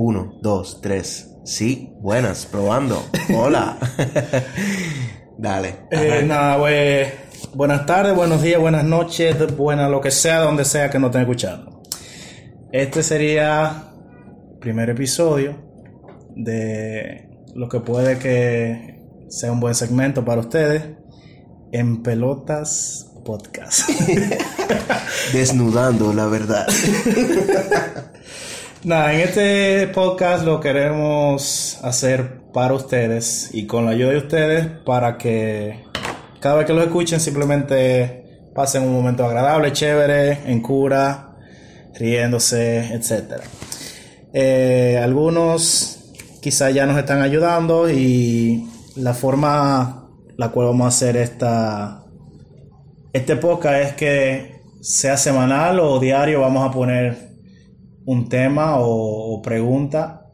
Uno, dos, tres. Sí, buenas, probando. Hola. Dale. Eh, nada, pues, buenas tardes, buenos días, buenas noches, buenas lo que sea, donde sea que nos estén escuchando. Este sería el primer episodio de lo que puede que sea un buen segmento para ustedes en Pelotas Podcast. Desnudando la verdad. Nada, en este podcast lo queremos hacer para ustedes y con la ayuda de ustedes para que cada vez que lo escuchen simplemente pasen un momento agradable, chévere, en cura, riéndose, etc. Eh, algunos quizá ya nos están ayudando y la forma la cual vamos a hacer esta este podcast es que sea semanal o diario vamos a poner un tema o, pregunta,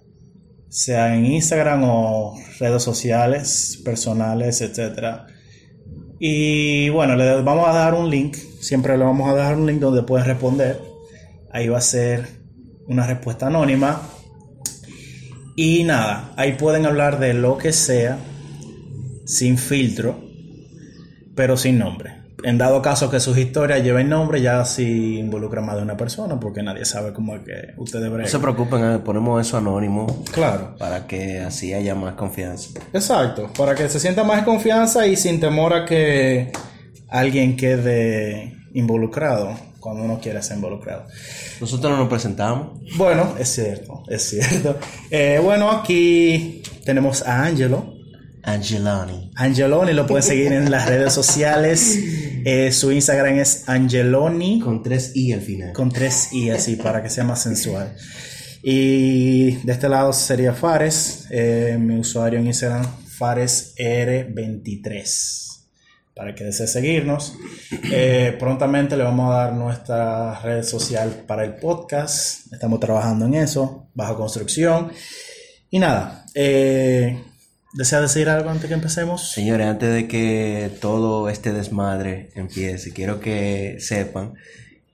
sea en Instagram o redes sociales, personales, etc. Y bueno, le vamos a dar un link, siempre le vamos a dejar un link donde pueden responder. Ahí va a ser una respuesta anónima. Y nada, ahí pueden hablar de lo que sea, sin filtro, pero sin nombre en dado caso que sus historias lleven nombre, ya si involucran más de una persona, porque nadie sabe cómo es que ustedes bregan. No se preocupen, eh, ponemos eso anónimo. Claro. Para que así haya más confianza. Exacto, para que se sienta más confianza y sin temor a que alguien quede involucrado cuando uno quiere ser involucrado. Nosotros no nos presentamos. Bueno, es cierto, es cierto. Eh, bueno, aquí tenemos a Angelo. Angeloni. Angeloni lo pueden seguir en las redes sociales. Eh, su Instagram es Angeloni. Con tres I al final. Con tres I así, para que sea más sensual. Y de este lado sería Fares. Eh, mi usuario en Instagram, FaresR23. Para que desee seguirnos. Eh, prontamente le vamos a dar nuestra red social para el podcast. Estamos trabajando en eso, bajo construcción. Y nada, eh, ¿Desea decir algo antes que empecemos? Señores, antes de que todo este desmadre empiece, quiero que sepan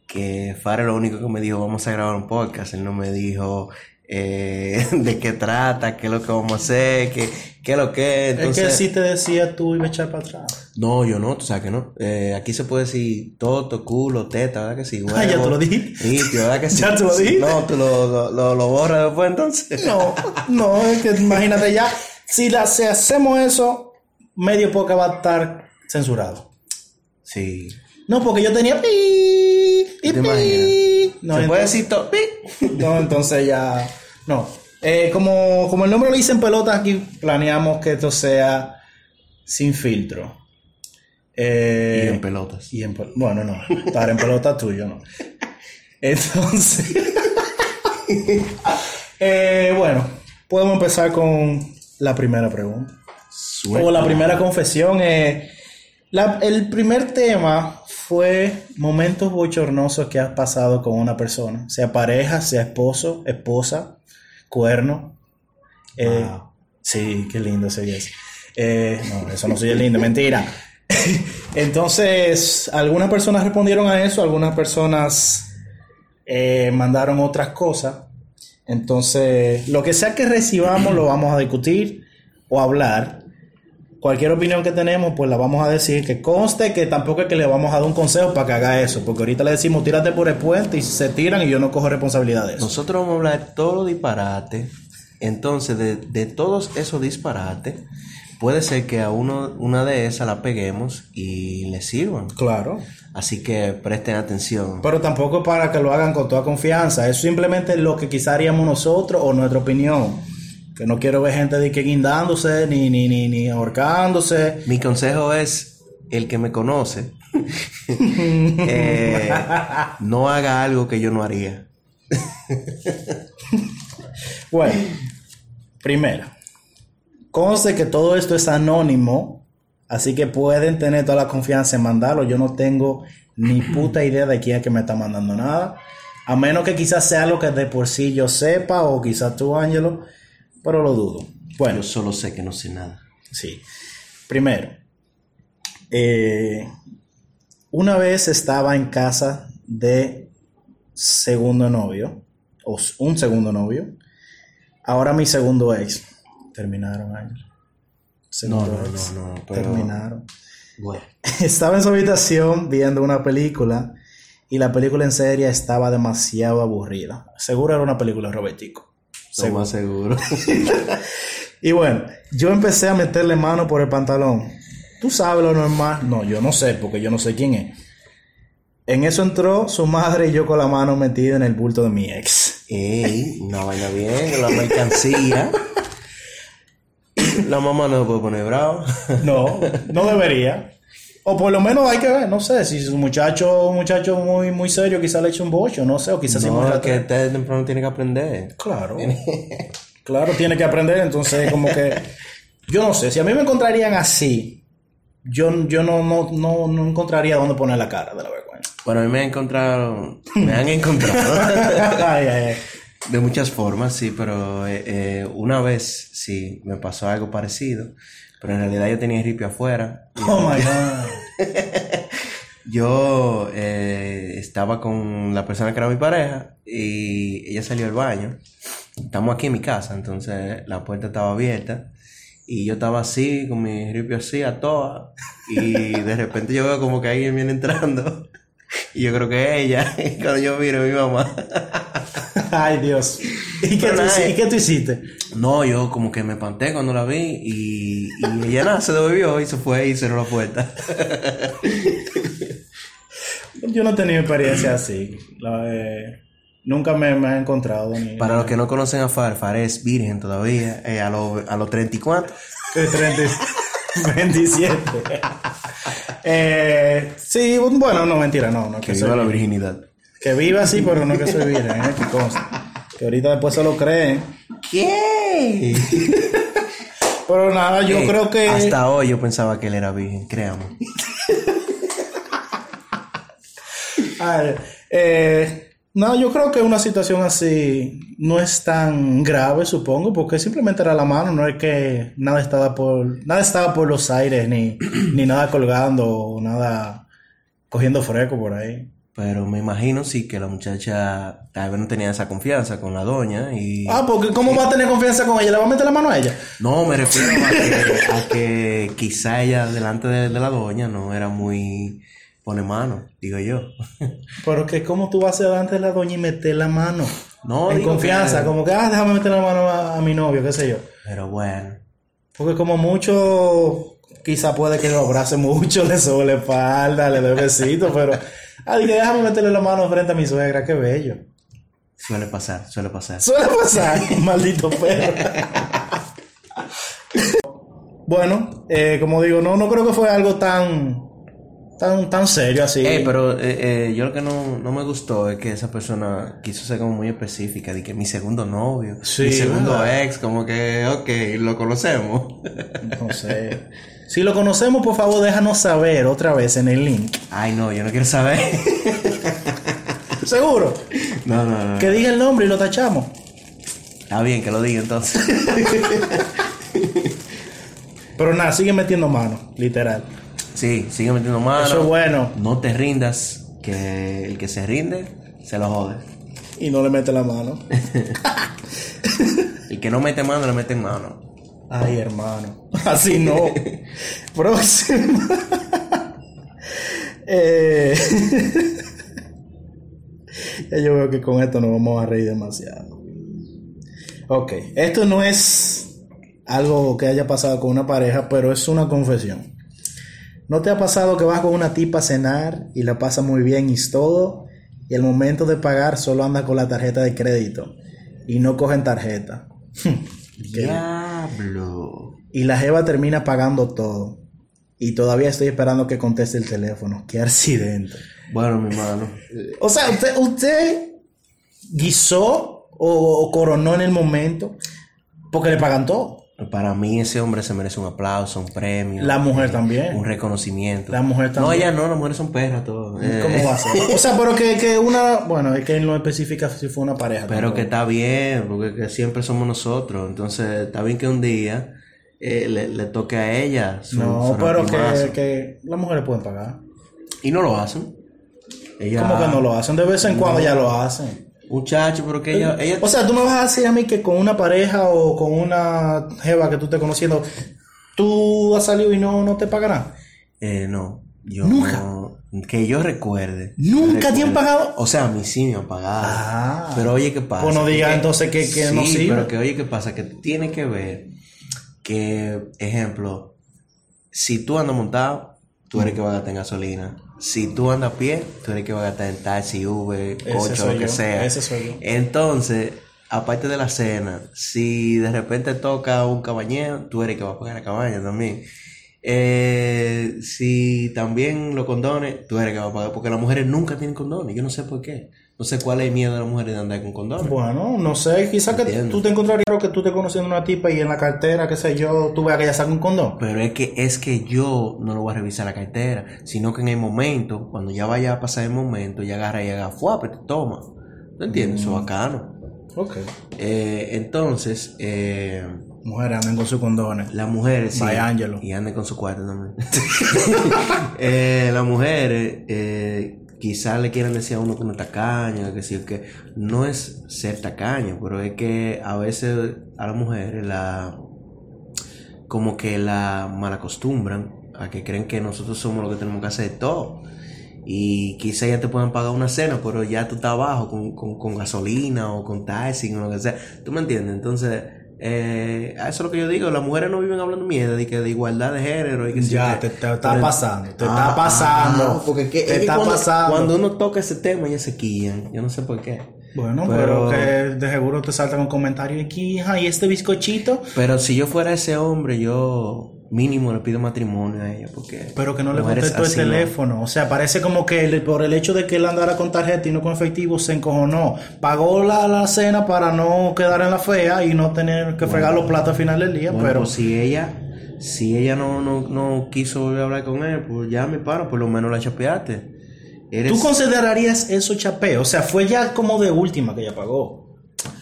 que Fare lo único que me dijo, vamos a grabar un podcast. Él no me dijo eh, de qué trata, qué es lo que vamos a hacer, qué, qué es lo que Entonces, es que si te decía tú iba a echar para atrás. No, yo no, tú sabes que no. Eh, aquí se puede decir toto, culo, teta, ¿verdad que sí? ah, ya te lo dijiste. Sí, ¿verdad que sí? ¿Ya te lo dijiste? No, tú lo, lo, lo borras después entonces. No, no, es que imagínate ya si, la, hacemos eso, medio poco va a estar censurado. Sí. No, porque yo tenía pi y pi. No, ¿Se puede decir pi? No, entonces ya. No. Eh, como, como el nombre lo dice en pelota, aquí planeamos que esto sea sin filtro. Eh, y en pelotas. Y en, bueno, no. Para en pelota tuyo, no. Entonces. eh, bueno, podemos empezar con la primera pregunta. O la primera confesión. Eh, el primer tema fue momentos bochornosos que has pasado con una persona, sea pareja, sea esposo, esposa, cuerno. Eh, sí, qué lindo sería eso. Eh, no, eso no soy lindo, mentira. Entonces, algunas personas respondieron a eso, algunas personas mandaron otras cosas. Entonces, lo que sea que recibamos lo vamos a discutir o hablar. Cualquier opinión que tenemos, pues la vamos a decir. Que conste que tampoco es que le vamos a dar un consejo para que haga eso. Porque ahorita le decimos, tírate por el puente y se tiran y yo no cojo responsabilidad de eso. Nosotros vamos a hablar todo disparate. Entonces, de, de todos esos disparates, puede ser que a uno, una de esas la peguemos y le sirvan. Claro. Así que presten atención. Pero tampoco para que lo hagan con toda confianza. Es simplemente lo que quizá haríamos nosotros o nuestra opinión. Que no quiero ver gente de que guindándose ni, ni, ni, ni ahorcándose. Mi consejo es, el que me conoce, eh, no haga algo que yo no haría. bueno, primero, conste que todo esto es anónimo Así que pueden tener toda la confianza en mandarlo. Yo no tengo ni puta idea de quién es que me está mandando nada. A menos que quizás sea lo que de por sí yo sepa o quizás tú, Ángelo, pero lo dudo. Bueno. Yo solo sé que no sé nada. Sí. Primero, eh, una vez estaba en casa de segundo novio, o un segundo novio, Ahora mi segundo ex. Terminaron, Ángel. No, no, no, no, pero... Terminaron. Bueno. Estaba en su habitación viendo una película y la película en serie estaba demasiado aburrida. Seguro era una película Robertico. Lo más seguro. Y bueno, yo empecé a meterle mano por el pantalón. ¿Tú sabes lo normal? No, yo no sé, porque yo no sé quién es. En eso entró su madre y yo con la mano metida en el bulto de mi ex. Ey, una vaina bien, la mercancía. La mamá no se puede poner bravo. No, no debería. O por lo menos hay que ver, no sé, si es un muchacho, un muchacho muy, muy serio, quizá le eche un bocho, no sé, o quizás No, es que desde temprano tiene que aprender. Claro. claro, tiene que aprender, entonces como que yo no sé, si a mí me encontrarían así, yo, yo no, no, no, no encontraría dónde poner la cara de la vergüenza. Bueno, a mí me han encontrado, me han encontrado ay, ay, ay. De muchas formas, sí, pero eh, eh, una vez sí me pasó algo parecido, pero en realidad yo tenía ripio afuera. Oh my god. Yo eh, estaba con la persona que era mi pareja y ella salió al baño. Estamos aquí en mi casa, entonces la puerta estaba abierta y yo estaba así, con mi ripio así a toa y de repente yo veo como que alguien viene entrando y yo creo que ella, cuando yo miro mi mamá. Ay, Dios. ¿Y qué, tú, nada, hici-. ¿Y qué tú hiciste? No, yo como que me espanté cuando la vi y, y ella nada, se devolvió y se fue y cerró la puerta. Yo no he tenido experiencia así. La, eh, nunca me, me he encontrado ni... Para los que no conocen a Far, Far es virgen todavía, eh, a los a los 34. De 30 27. eh, sí, bueno, no, mentira, no. no Que soy viva la virginidad. Que viva así, pero no que soy virgen, ¿eh? Que consta. Que ahorita después se lo creen. ¿Qué? Pero nada, yo Ey, creo que... Hasta hoy yo pensaba que él era virgen, créame. Ay, eh, no, yo creo que una situación así no es tan grave, supongo, porque simplemente era la mano, no es que nada estaba por, nada estaba por los aires, ni, ni nada colgando, o nada cogiendo fresco por ahí. Pero me imagino sí que la muchacha tal vez no tenía esa confianza con la doña y... Ah, porque ¿cómo va a tener confianza con ella? ¿Le va a meter la mano a ella? No, me refiero a que, a que quizá ella delante de, de la doña no era muy pone mano, digo yo. Pero que cómo tú vas a delante de la doña y meter la mano. No, en confianza, que- como que, ah, déjame meter la mano a, a mi novio, qué sé yo. Pero bueno. Porque como mucho, quizá puede que lo abrace mucho, le sobe la espalda, le dé besitos, pero... Ah, dije, déjame meterle la mano frente a mi suegra, qué bello. Suele pasar, suele pasar. Suele pasar, maldito perro. bueno, eh, como digo, no, no creo que fue algo tan, tan, tan serio así. Eh, pero eh, eh, yo lo que no, no me gustó es que esa persona quiso ser como muy específica, de que mi segundo novio, Sí, mi segundo ¿verdad? ex, como que, ok, lo conocemos. No sé. Si lo conocemos, por favor, déjanos saber otra vez en el link. Ay, no, yo no quiero saber. Seguro. no, no, no. Que diga el nombre y lo tachamos. Está bien que lo diga entonces. Pero nada, sigue metiendo mano, literal. Sí, sigue metiendo mano. Eso es bueno. No te rindas, que el que se rinde, se lo jode. Y no le mete la mano. El que no mete mano, le mete en mano. Ay, hermano. Así no. Próximo. Eh, ya yo veo que con esto nos vamos a reír demasiado. Ok, esto no es algo que haya pasado con una pareja, pero es una confesión. ¿No te ha pasado que vas con una tipa a cenar y la pasa muy bien y es todo? Y al momento de pagar solo anda con la tarjeta de crédito y no cogen tarjeta. Diablo. Y la Jeva termina pagando todo. Y todavía estoy esperando que conteste el teléfono. Qué accidente. Bueno, mi hermano. O sea, usted, usted guisó o, o coronó en el momento porque le pagan todo. Para mí ese hombre se merece un aplauso, un premio. La mujer eh, también. Un reconocimiento. La mujer No, también. ella no, las mujeres son perras, todo. Eh, ¿Cómo va a ser? O sea, pero que, que una. Bueno, es que él no especifica si fue una pareja. Pero que está bien, porque que siempre somos nosotros. Entonces, está bien que un día eh, le, le toque a ella. su- No, su pero que, que las mujeres pueden pagar. Y no lo hacen. Ella, ¿Cómo que no lo hacen? De vez en cuando ya lo hacen. Muchacho, pero que ella, ella O sea, tú me vas a decir a mí que con una pareja o con una jeva que tú estés conociendo, tú has salido y no, no te pagarán. Eh, no, yo Nunca. no- que yo recuerde. ¿Nunca te han pagado? O sea, a mí sí me han pagado. Ah. pero oye, ¿qué pasa? Pues no diga Que- entonces que- que no sí, sirve. pero que oye, ¿qué pasa? Que tiene que ver que, ejemplo, si tú andas montado, tú eres que va a gastar en gasolina. Si tú andas a pie, tú eres que va a gastar en taxi, Uber, coche, lo que yo, sea. ese soy yo. Entonces, aparte de la cena, si de repente toca un cabañero, tú eres que va a pagar la cabaña también. Eh, si también los condones, tú eres que va a pagar, porque las mujeres nunca tienen condones, yo no sé por qué. No sé cuál es el miedo de las mujeres de andar con condones. Bueno, no sé, quizás que tú te encontrarías que tú estés conociendo una tipa y en la cartera, qué sé yo, tú veas que ella saca un condón. Pero es que es que yo no lo voy a revisar la cartera, sino que en el momento, cuando ya vaya a pasar el momento, ya agarra y haga fuape, te toma. ¿No entiendes? Eso es bacano. Ok. Eh, entonces, eh, Mujeres anden con sus condones. las mujeres sí, Vaya, Ángelo. y anden con su cuarto también. Eh, las mujeres eh, quizás le quieran decir a uno que uno es tacaño, que sí, que no es ser tacaño, pero es que a veces a las mujeres la como que la malacostumbran a que creen que nosotros somos los que tenemos que hacer todo. Y quizá ya te puedan pagar una cena, pero ya tú estás abajo con, con, con gasolina o con taxi o lo que sea. ¿Tú me entiendes? Entonces, eh, eso es lo que yo digo. Las mujeres no viven hablando mierda de, que de igualdad de género. Y que Ya, te, te está pero- pasando, te Ah, está pasando. ah, porque que- te es está cuando, pasando. Cuando uno toca ese tema, ya se quillan. Yo no sé por qué. Bueno, pero, que de seguro te saltan un comentario aquí, hija, y este bizcochito, Pero si yo fuera ese hombre, yo mínimo le pido matrimonio a ella. Porque pero que no le contestó el no. teléfono. O sea, parece como que el- por el hecho de que él andara con tarjeta y no con efectivo, se encojonó. Pagó la, la cena para no quedar en la fea y no tener que fregar los platos al final del día, Bueno, pero... pues si ella, si ella no, no, no quiso volver a hablar con él, pues ya me paro, por lo menos la chapeaste. Eres, ¿Tú considerarías eso chapeo? O sea, fue ya como de última que ella pagó.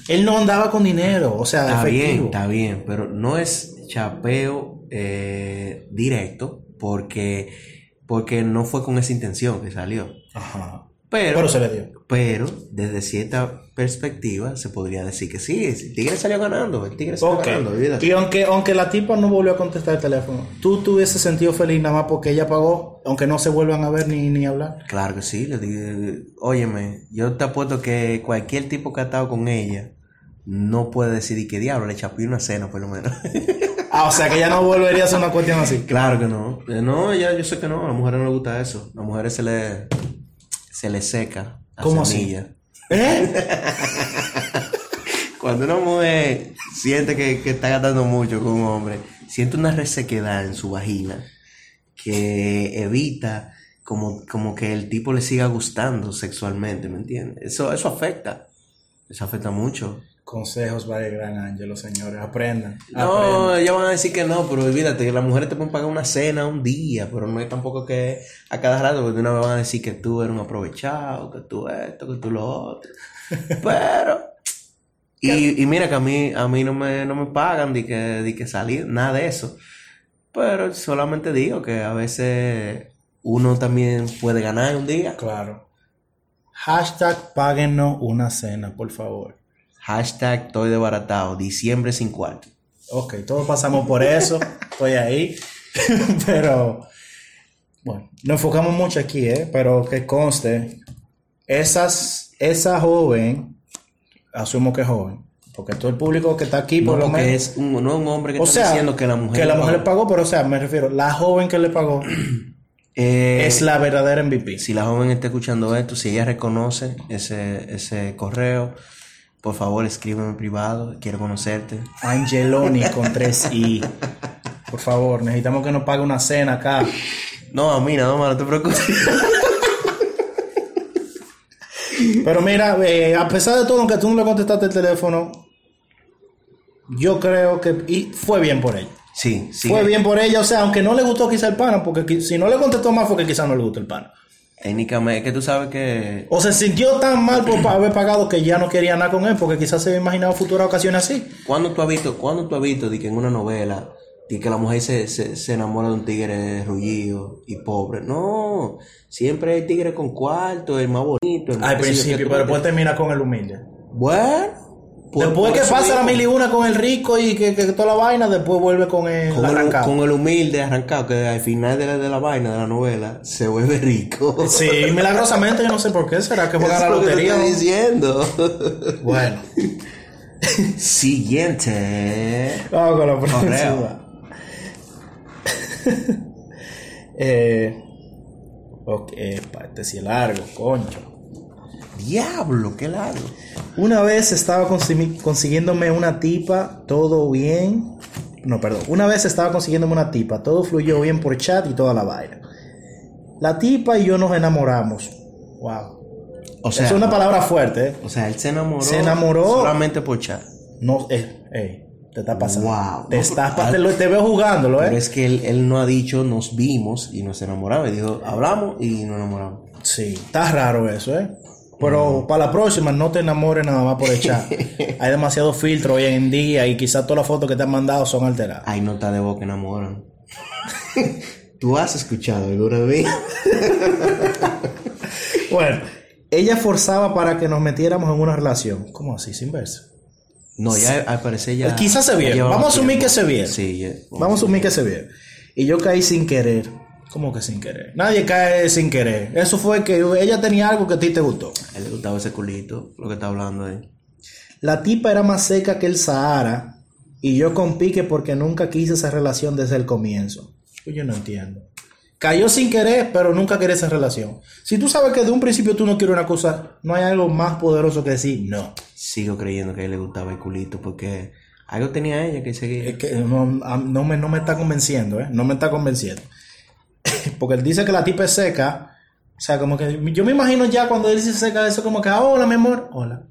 Él no andaba con dinero, o sea, está bien, efectivo. está bien, pero no es chapeo eh, directo porque, porque no fue con esa intención que salió. Ajá. Pero, Pero se le dio. pero desde cierta perspectiva se podría decir que sí, el tigre salió ganando, el tigre salió Ok. ganando, olvídate. Y aunque, aunque la tipa no volvió a contestar el teléfono, tú te hubieses sentido feliz nada más porque ella pagó, aunque no se vuelvan a ver ni, ni hablar. Claro que sí, le óyeme, yo te apuesto que cualquier tipo que ha estado con ella no puede decidir qué diablo, le chapé una cena por lo menos. Ah, o sea que ella no volvería a hacer una cuestión así. claro que no. Eh, No, ya yo sé que no, a las mujeres no les gusta eso. A las mujeres se le se le seca la ¿Cómo así? semilla. ¿Eh? Cuando una mujer siente que, que está gastando mucho con un hombre, siente una resequedad en su vagina que evita como, como que el tipo le siga gustando sexualmente, ¿me entiendes? Eso, eso afecta. Eso afecta mucho. Consejos para el gran ángel, señores. Aprendan. No, ellos van a decir que no, pero olvídate que las mujeres te pueden pagar una cena un día, pero no es tampoco que a cada rato, porque de una vez van a decir que tú eres un aprovechado, que tú esto, que tú lo otro. Pero, y, y mira que a mí, a mí no me, no me pagan de que, de que salir, nada de eso. Pero solamente digo que a veces uno también puede ganar un día. Claro. Hashtag páguenos una cena, por favor. Hashtag estoy desbaratado, diciembre sin cuarto. Ok, todos pasamos por eso. Estoy ahí. Pero, bueno, nos enfocamos mucho aquí, ¿eh? Pero que conste, esas, esa joven, asumo que es joven, porque todo el público que está aquí, por No, lo menos. es un, no es un hombre que O está sea, diciendo que la mujer. que la mujer le pagó. pagó, pero o sea, me refiero, la joven que le pagó Eh, es la verdadera MVP. Si la joven está escuchando esto, si ella reconoce ese, ese correo, por favor escríbeme en privado, quiero conocerte. Angeloni con tres I. Por favor, necesitamos que nos pague una cena acá. No, a mí nada más, no te preocupes. Pero mira, eh, a pesar de todo, aunque tú no le contestaste el teléfono, yo creo que y fue bien por ella. Sí, sí. Fue bien por ella, o sea, aunque no le gustó quizá el pana, porque si no le contestó más fue que quizá no le gustó el pana. Técnicamente, es que tú sabes que. O se sintió tan mal por haber pagado que ya no quería nada con él, porque quizás se había imaginado futuras ocasiones así. ¿Cuándo tú has visto, cuándo tú has visto de que en una novela Y que la mujer se, se, se enamora de un tigre rullido y pobre. No, siempre hay tigre con cuarto, el más bonito. El más Al principio, pero después termina con el humilde. Bueno. Después por que pasa la mil y una con el rico y que, que toda la vaina, después vuelve con el con el, arrancado. con el humilde arrancado, que al final de la, de la vaina, de la novela, se vuelve rico. Sí, milagrosamente yo no sé por qué. ¿Será que juega la lo que te lotería? estoy diciendo. Bueno. Siguiente. Vamos con la próxima. eh, ok, este sí es largo, concho. Diablo, qué largo. Una vez estaba consiguiéndome una tipa, todo bien. No, perdón. Una vez estaba consiguiéndome una tipa, todo fluyó bien por chat y toda la vaina. La tipa y yo nos enamoramos. Wow. O sea, es una palabra fuerte, ¿eh? o sea, él se enamoró. Se enamoró. Solamente por chat. No, eh, te está pasando. Wow. Te, No, estás pero- te, lo- te veo jugándolo, Pero ¿eh? es que él, él no ha dicho nos vimos y nos enamoramos. Y dijo, hablamos y nos enamoramos. Sí, está raro eso, ¿eh? Pero para la próxima no te enamores nada más por el chat. Hay demasiado filtro hoy en día y quizás todas las fotos que te han mandado son alteradas. Hay notas de voz que enamoran. ¿Tú has escuchado alguna vez? Bueno, ella forzaba para que nos metiéramos en una relación. ¿Cómo así? Sin verse. No, ya al parecer ya. Quizás se vieron. Vamos a asumir tiempo. que se vieron. Sí, ya. Vamos a asumir que se vio. Y yo caí sin querer. ¿Cómo que sin querer? Nadie cae sin querer. Eso fue que ella tenía algo que a ti te gustó. A él le gustaba ese culito, lo que está hablando ahí. La tipa era más seca que el Sahara y yo con pique porque nunca quise esa relación desde el comienzo. Pues Yo no entiendo. Cayó sin querer, pero nunca quería esa relación. Si tú sabes que de un principio tú no quieres una cosa, no hay algo más poderoso que decir no. Sigo creyendo que a él le gustaba el culito porque algo tenía ella que seguía. Es que no, no me, no me está convenciendo, ¿eh? No me está convenciendo. Porque él dice que la tipa es seca. O sea, como que yo me imagino ya cuando él dice seca, eso como que, ah, hola, mi amor, hola.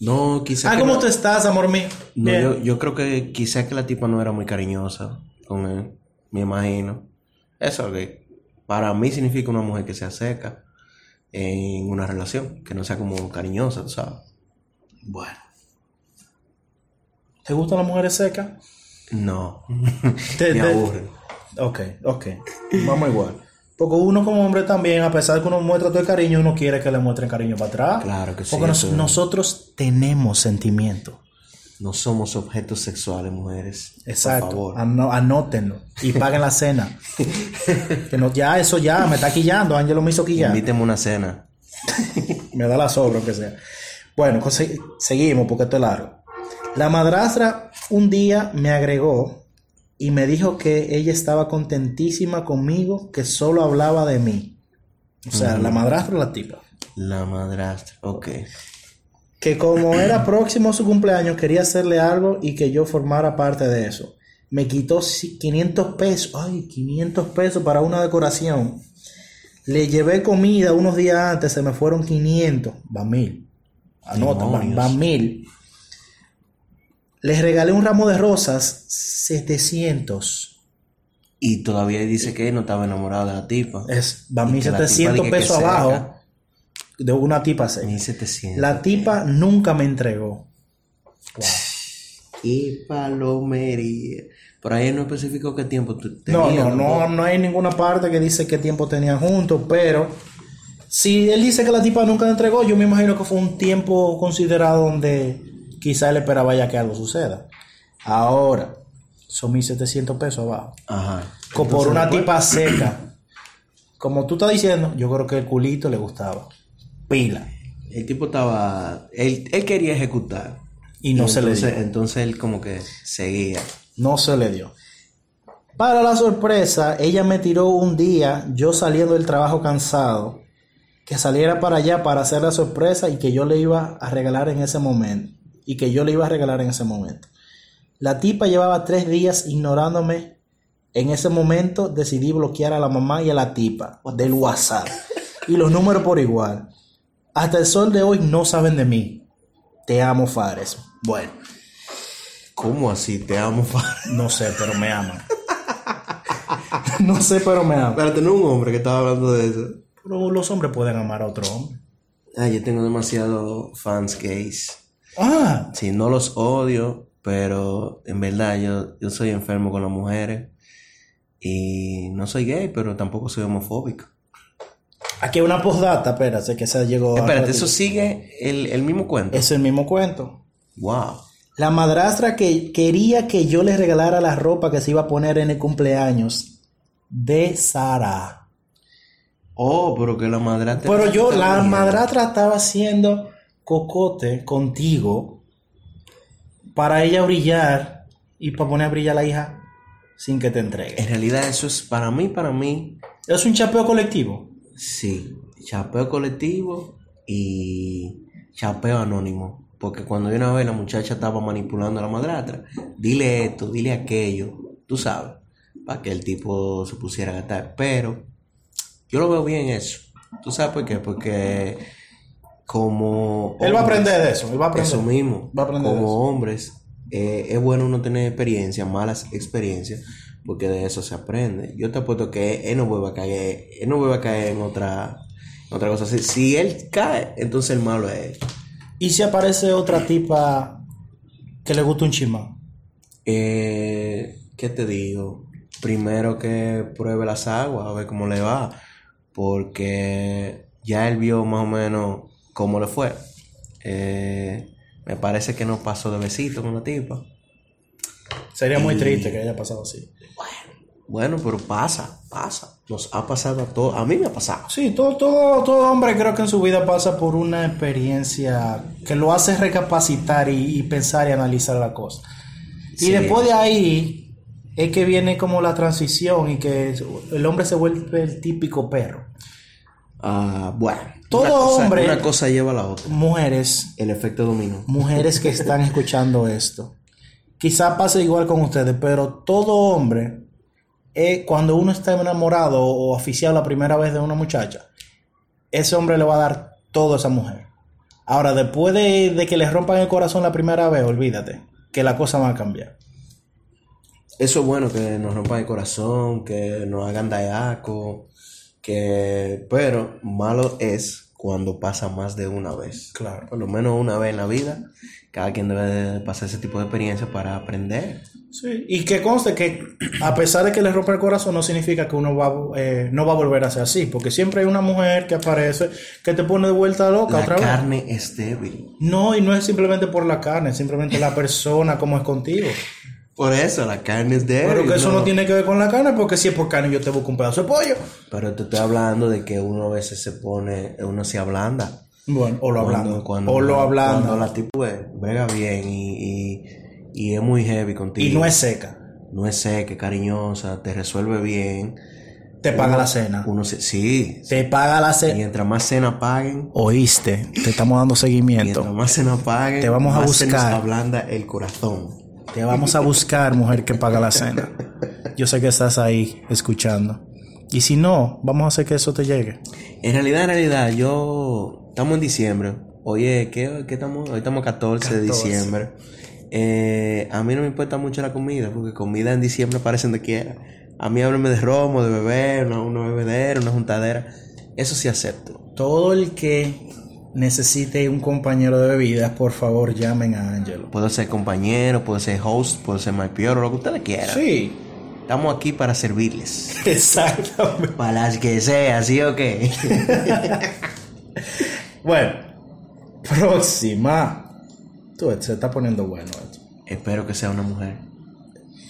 No, quizás. Ah, ¿cómo tú estás, amor mío? No, Bien. yo, yo creo que quizás que la tipa no era muy cariñosa con él, me imagino. Eso que para mí significa una mujer que sea seca en una relación, que no sea como cariñosa, tú ¿sabes? Bueno. ¿Te gustan las mujeres secas? No, Te- me te- aburre. Ok, ok. Vamos igual. Porque uno como hombre también, a pesar de que uno muestra todo el cariño, uno quiere que le muestren cariño para atrás. Claro que sí, Porque nos- nosotros tenemos sentimientos. No somos objetos sexuales, mujeres. Exacto. Por favor. Ano- anótenlo. Y paguen la cena. que no, ya, eso ya, me está quillando. Ángelo me hizo quillar. Invíteme una cena. Me da la sobra, aunque sea. Bueno, se- seguimos porque esto es largo. La madrastra un día me agregó y me dijo que ella estaba contentísima conmigo, que solo hablaba de mí. O sea, la madrastra o la tipa. La madrastra. Ok. Que como era próximo su cumpleaños, quería hacerle algo y que yo formara parte de eso. Me quitó si- 500 pesos. Ay, 500 pesos para una decoración. Le llevé comida unos días antes, se me fueron 500. Va mil. Anota, va mil. Les regalé un ramo de rosas, 700. Y todavía dice que no estaba enamorado de la tipa. Es, va Y que la tipa 1700 dice que pesos abajo de una tipa seca. 1700. La tipa nunca me entregó. Y palomería. Por ahí no especificó qué tiempo tú No, no, no, no hay ninguna parte que dice qué tiempo tenían juntos, pero si él dice que la tipa nunca le entregó, yo me imagino que fue un tiempo considerado donde quizá él esperaba ya que algo suceda. Ahora, son 1700 pesos abajo. Ajá. Por una tipa seca. Como tú estás diciendo, yo creo que el culito le gustaba. Pila. El tipo estaba. Él, él quería ejecutar. Y no se le dio. Entonces él como que seguía. No se le dio. Para la sorpresa, ella me tiró un día, yo saliendo del trabajo cansado, que saliera para allá para hacer la sorpresa y que yo le iba a regalar en ese momento. Y que yo le iba a regalar en ese momento. La tipa llevaba tres días ignorándome. En ese momento decidí bloquear a la mamá y a la tipa del WhatsApp. Y los números por igual. Hasta el sol de hoy no saben de mí. Te amo, Fares. Bueno. ¿Cómo así? Te amo, Far. No sé, pero me aman. no sé, pero me aman. Pero tenía un hombre que estaba hablando de eso. Pero los hombres pueden amar a otro hombre. Ah, yo tengo demasiado fans gays. Ah, Sí, no los odio, pero en verdad yo, yo soy enfermo con las mujeres y no soy gay, pero tampoco soy homofóbico. Aquí hay una postdata, espérate, que se llegó. a- Espérate, eso sigue el, el mismo cuento. Es el mismo cuento. Wow. La madrastra que quería que yo le regalara la ropa que se iba a poner en el cumpleaños de Sara. Oh, pero que la madrastra. Pero yo, la madrastra estaba haciendo cocote contigo para ella brillar y para poner a brillar a la hija sin que te entregue. En realidad, eso es para mí, para mí, Es un chapeo colectivo. sí. Chapeo colectivo y chapeo anónimo. Porque cuando de una vez la muchacha estaba manipulando a la madrastra, dile esto, dile aquello, tú sabes, para que el tipo se pusiera a gastar. Pero yo lo veo bien eso. ¿Tú sabes por qué? Porque como... Él va a hombres- aprender de eso. Él va a aprender. Eso mismo. Va a aprender de Como eso. hombres, eh, es bueno uno tener experiencias, malas experiencias, porque de eso se aprende. Yo te apuesto que él no vuelve a caer, él no vuelve a caer en otra, en otra cosa. Si, si él cae, entonces el malo es él. ¿Y si aparece otra tipa que le gusta un chismán? Eh, ¿Qué te digo? Primero que pruebe las aguas, a ver cómo le va, porque ya él vio más o menos cómo le fue. Eh, me parece que no pasó de besito con la tipa. Sería muy triste que haya pasado así. Bueno, pero pasa, pasa. Nos ha pasado a todos. A mí me ha pasado. Sí, todo, todo, todo hombre creo que en su vida pasa por una experiencia que lo hace recapacitar y, y pensar y analizar la cosa. Y Sí. después de ahí es que viene como la transición y que el hombre se vuelve el típico perro. Ah, bueno. Todo una cosa, hombre- Una cosa lleva a la otra. Mujeres, El efecto dominó. mujeres que están escuchando esto, quizá pase igual con ustedes, pero todo hombre, eh, cuando uno está enamorado o oficial la primera vez de una muchacha, ese hombre le va a dar todo a esa mujer. Ahora, después de, de que le rompan el corazón la primera vez, olvídate, que la cosa va a cambiar. Eso es bueno que nos rompan el corazón, que nos hagan dayaco, que... Pero malo es cuando pasa más de una vez. Claro. Por lo menos una vez en la vida. Cada quien debe de pasar ese tipo de experiencia para aprender. Sí, y que conste que a pesar de que le rompa el corazón no significa que uno va, eh, no va a volver a ser así, porque siempre hay una mujer que aparece que te pone de vuelta loca La otra vez. carne es débil. No, y no es simplemente por la carne, es simplemente la persona como es contigo. Por eso, la carne es débil. Pero que eso no tiene que ver con la carne, porque si es por carne yo te busco un pedazo de pollo. Pero te estoy hablando de que uno a veces se pone, uno se ablanda. Bueno, o lo hablando. cuando- o lo hablando. Cuando la tipo brega bien y, y, y es muy heavy contigo. Y no es seca. No es seca, cariñosa, te resuelve bien. Te paga la cena. Uno se, sí. Te paga la cena. Mientras más cena paguen, Oíste, te estamos dando mientras seguimiento. más cena paguen, Te vamos a más se nos buscar. ablanda el corazón. Te vamos a buscar, mujer que paga la cena. Yo sé que estás ahí escuchando. Y si no, vamos a hacer que eso te llegue. En realidad, en realidad, yo... Estamos en diciembre. Oye, ¿qué, qué estamos? Hoy estamos 14, de 14. diciembre. Eh, a mí no me importa mucho la comida, porque comida en diciembre aparece donde quiera. A mí háblame de romo, de beber, una, una bebedera, una juntadera. Eso sí acepto. Todo el que necesite un compañero de bebidas, por favor llamen a Angelo. Puedo ser compañero, puedo ser host, puedo ser my pioro, lo que ustedes quieran. Sí, Estamos aquí para servirles. exactamente. Para las que sea, ¿sí o qué? Bueno, próxima. Tú, se está poniendo bueno esto. Espero que sea una mujer.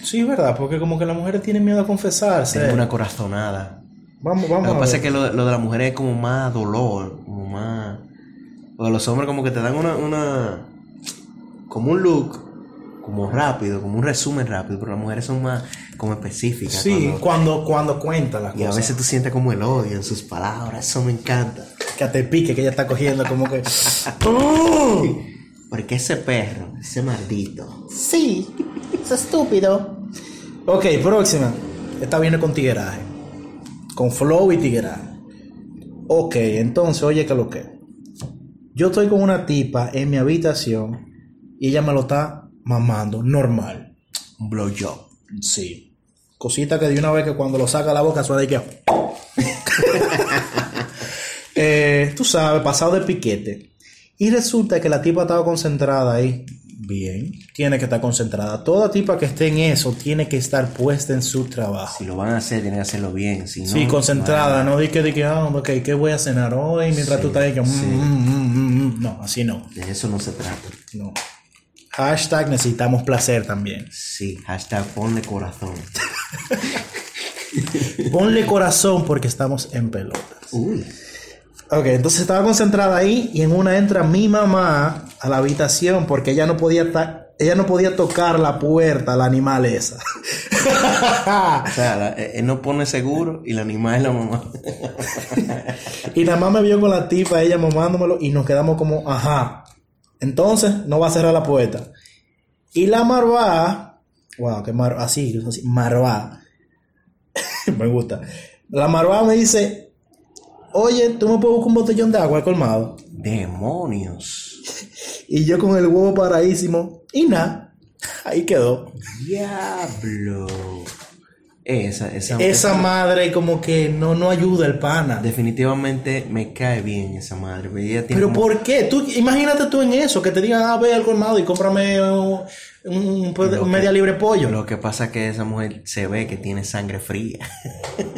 Sí, verdad, porque como que las mujeres tienen miedo a confesarse. Tengo una corazonada. Vamos, Lo vamos que a pasa es que lo, lo de la mujer es como más dolor. Porque los hombres como que te dan una, una... Como un look, como rápido, como un resumen rápido, pero las mujeres son más como específicas. Sí, cuando- cuando, cuando cuenta las y a cosas. veces tú sientes como el odio en sus palabras, eso me encanta. Que te pique, que ella está cogiendo como que... Porque ese perro, ese maldito... Sí, es estúpido. Ok, próxima. Esta viene con tigueraje. Con flow y tigueraje. Ok, entonces, oye, que lo que. Yo estoy con una tipa en mi habitación y ella me lo está mamando, normal. Un blowjob. Sí. Cosita que de una vez que cuando lo saca la boca suena de que. Eh, tú sabes, pasado de piquete. Y resulta que la tipa estaba concentrada ahí, Bien. Tiene que estar concentrada. Toda tipa que esté en eso tiene que estar puesta en su trabajo. Si lo van a hacer, tienen que hacerlo bien. Si no, Sí, concentrada, no di que, di que, ah, ok, ¿qué voy a cenar hoy? Mientras tú estás ahí que, mm, mm, mm, mm. no, así no, De eso no se trata. no. Hashtag necesitamos placer también. Sí, hashtag ponle corazón. Ponle corazón porque estamos en pelota. Uy. Ok, entonces estaba concentrada ahí y en una entra mi mamá a la habitación porque ella no podía ella no podía tocar la puerta, la animal esa. O sea, la- eh, él no pone seguro y la animal es la mamá. y nada más me vio con la tipa, ella mamándomelo y nos quedamos como, ajá. Entonces no va a cerrar la puerta. Y la marvá, wow, que mar, así, así, marvá. me gusta. La marvá me dice, oye, tú me puedes buscar un botellón de agua al colmado. Demonios. Y yo con el huevo paradísimo. Y nada. Ahí quedó. Diablo. Esa, esa, Esa madre como que no, no ayuda el pana. Definitivamente me cae bien esa madre. porque Ella tiene Pero como- ¿por qué? Tú, imagínate tú en eso, que te digan, ah, ve al colmado y cómprame un, un- un Lo media que- libre pollo. Lo que pasa es que esa mujer se ve que tiene sangre fría.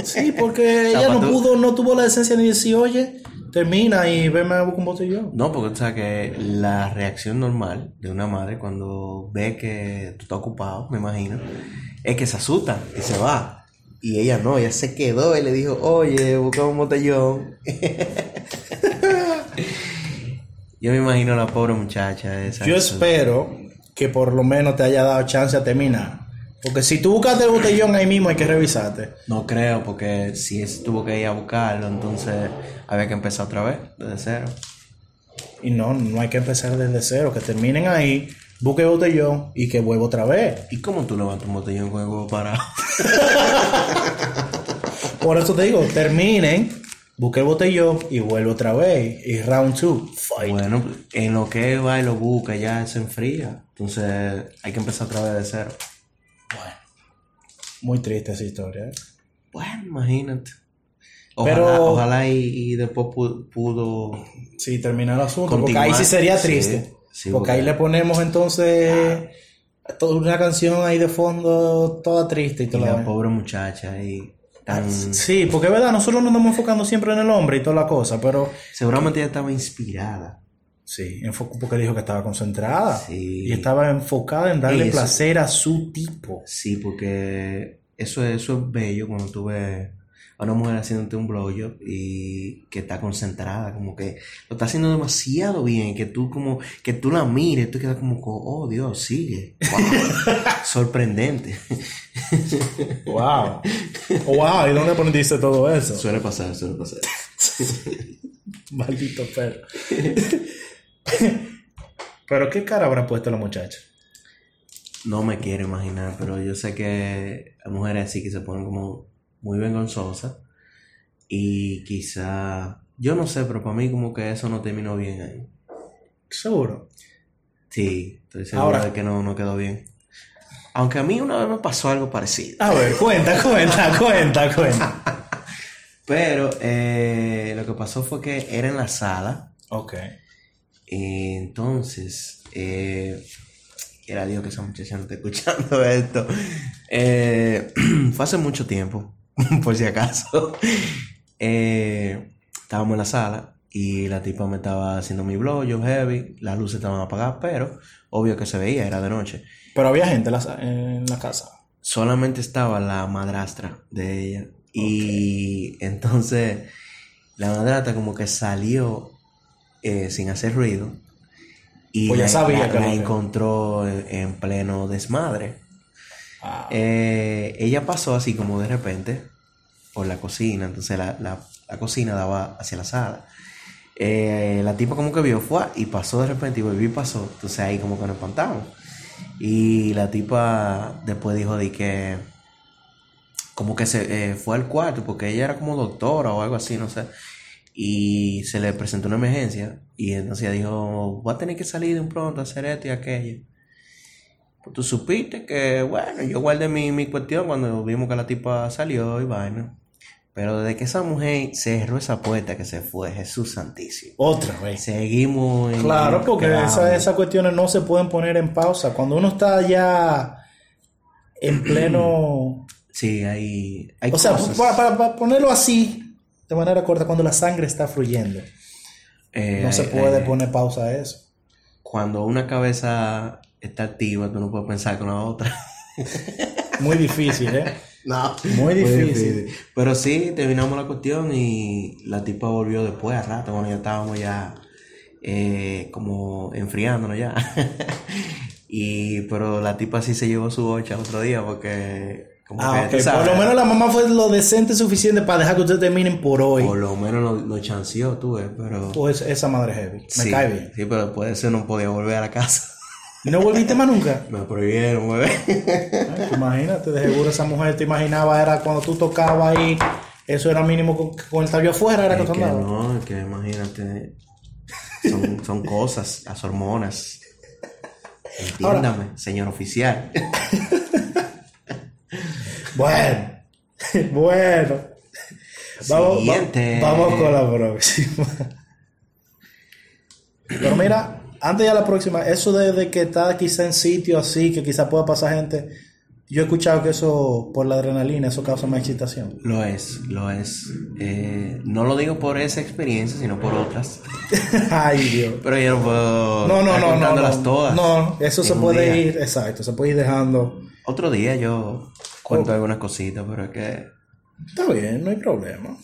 Sí, porque ella no pudo, no tuvo la decencia ni de decir, oye, termina y veme a buscar un botellón. No, porque tú sabes que la reacción normal de una madre cuando ve que tú estás ocupado, me imagino, es que se asusta y se va. Y ella no, ella se quedó y le dijo, oye, busca un botellón. Yo me imagino a la pobre muchacha esa. Yo espero que por lo menos te haya dado chance a terminar. Porque si tú buscaste el botellón ahí mismo hay que revisarte. No creo, porque si es, tuvo que ir a buscarlo, entonces había que empezar otra vez, desde cero. Y no, no hay que empezar desde cero, que terminen ahí, busque el botellón y que vuelva otra vez. ¿Y cómo tú levantas un botellón con el huevo parado? Por eso te digo, terminen, busque el botellón y vuelve otra vez. Y round two, fight. Bueno, en lo que va y lo busca ya se enfría. Entonces hay que empezar otra vez de cero. Bueno, muy triste esa historia. ¿eh? Bueno, imagínate. Ojalá, Pero- ojalá y, y después pu- pudo... Sí, termina el asunto. Porque ahí sí sería triste. sí, porque ahí le ponemos entonces toda una canción ahí de fondo, toda triste y la pobre muchacha ahí tan... Sí, porque es verdad, nosotros nos estamos enfocando siempre en el hombre y toda la cosa, pero Seguramente ella estaba inspirada. Sí, enfocó porque dijo que estaba concentrada Sí. y estaba enfocada en darle eso- placer a su tipo. Sí, porque eso, es- eso es bello cuando tú ves a una mujer haciéndote un blowjob y que está concentrada, como que lo está haciendo demasiado bien, que tú como, que tú la mires, tú quedas como, co- oh Dios, sigue. Wow. Sorprendente. Wow. wow, ¿y dónde aprendiste todo eso? Suele pasar, suele pasar. Maldito perro. pero qué cara habrá puesto la muchacha. No me quiero imaginar, pero yo sé que hay mujeres así que se ponen como muy vergonzosas y quizá, yo no sé, pero para mí como que eso no terminó bien ahí. Seguro. Sí, estoy seguro Ahora- de que no, no quedó bien. Aunque a mí una vez me pasó algo parecido. A ver, cuenta, cuenta, cuenta, cuenta. Pero eh, lo que pasó fue que era en la sala. Ok. Y entonces, eh, era Dios que esa muchacha no está escuchando esto. Eh, fue hace mucho tiempo, por si acaso. Eh, estábamos en la sala y la tipa me estaba haciendo mi blog, yo heavy, las luces estaban apagadas, pero obvio que se veía, era de noche. Pero había gente en la, sa- en la casa. solamente estaba la madrastra de ella. Y entonces la madrastra como que salió eh, sin hacer ruido. Y Pues ya la, sabía la- que la encontró en, en pleno desmadre. Ah, Eh, ella pasó así como de repente por la cocina. Entonces la, la- la cocina daba hacia la sala. Eh, la tipa como que vio, fue y pasó de repente y volvió y pasó. Entonces ahí como que nos espantamos. Y la tipa después dijo de que como que se eh, fue al cuarto porque ella era como doctora o algo así, no sé. Y se le presentó una emergencia y entonces ella dijo, voy a tener que salir de un pronto a hacer esto y aquello. Pues tú supiste que, bueno, yo guardé mi, mi cuestión cuando vimos que la tipa salió y vaina. Pero desde que esa mujer cerró esa puerta que se fue, Jesús Santísimo. Otra vez. Seguimos en. Claro, porque Claro. esa- esas cuestiones no se pueden poner en pausa. Cuando uno está ya en pleno... Sí, hay, hay O sea, para- para ponerlo así, de manera corta, cuando la sangre está fluyendo, Eh, no se eh, puede eh, poner pausa a eso. Cuando una cabeza está activa, tú no puedes pensar con la otra. Muy difícil, ¿eh? No. Muy difícil. Pero sí, terminamos la cuestión y la tipa volvió después, a rato, cuando ya estábamos ya eh, como enfriándonos ya. y, pero la tipa sí se llevó su bocha otro día porque, como Ah, que, ok. tú sabes, Por lo menos la mamá fue lo decente suficiente para dejar que ustedes terminen por hoy. por lo menos lo, lo chanceó, tú ves, pero... Pues esa madre heavy. Me sí, cae bien. Sí, pero después de eso no podía volver a la casa. ¿Y no volviste más nunca? Me prohibieron, bebé. Ay, imagínate, de seguro esa mujer te imaginaba era cuando tú tocabas ahí, eso era mínimo con, con el tallo afuera, era Es que tú andabas. no, es que imagínate, son, son cosas, las hormonas. Entiéndame, señor oficial. Bueno, bueno. Vamos, va- vamos con la próxima. Pero mira, antes de la próxima, eso de, de que está quizá en sitio así, que quizá pueda pasar gente, yo he escuchado que eso, por la adrenalina, eso causa más excitación. Lo es, lo es. Eh, no lo digo por esa experiencia, sino por otras. Ay, Dios. Pero yo no puedo No, no, no, no, todas. No, eso se puede día. ir, exacto, se puede ir dejando. Otro día yo cuento algunas cositas, pero es que... Está bien, no hay problema.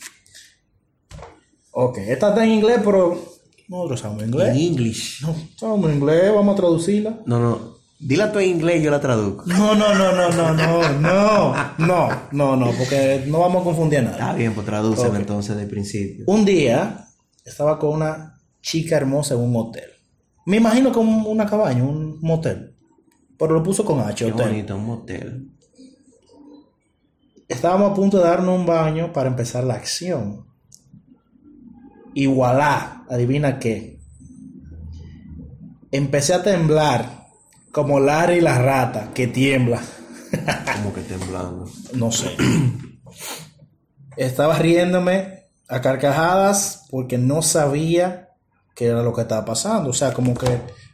Ok, esta está en inglés, pero nosotros sabemos En inglés. No, sabemos inglés, vamos a traducirla. No, no. Dila tú en inglés y yo la traduzco. No, no, no, no, no, no, no, no, no, no, porque no vamos a confundir a nadie. Está bien, pues tradúcela Ok. entonces de principio. Un día estaba con una chica hermosa en un hotel. Me imagino como una cabaña, un motel. Pero lo puso con H, Qué hotel. bonito, un motel. Estábamos a punto de darnos un baño para empezar la acción. Y voilà, adivina qué. Empecé a temblar como Larry la rata que tiembla. Como que temblando. No sé. Estaba riéndome a carcajadas porque no sabía qué era lo que estaba pasando. O sea, como que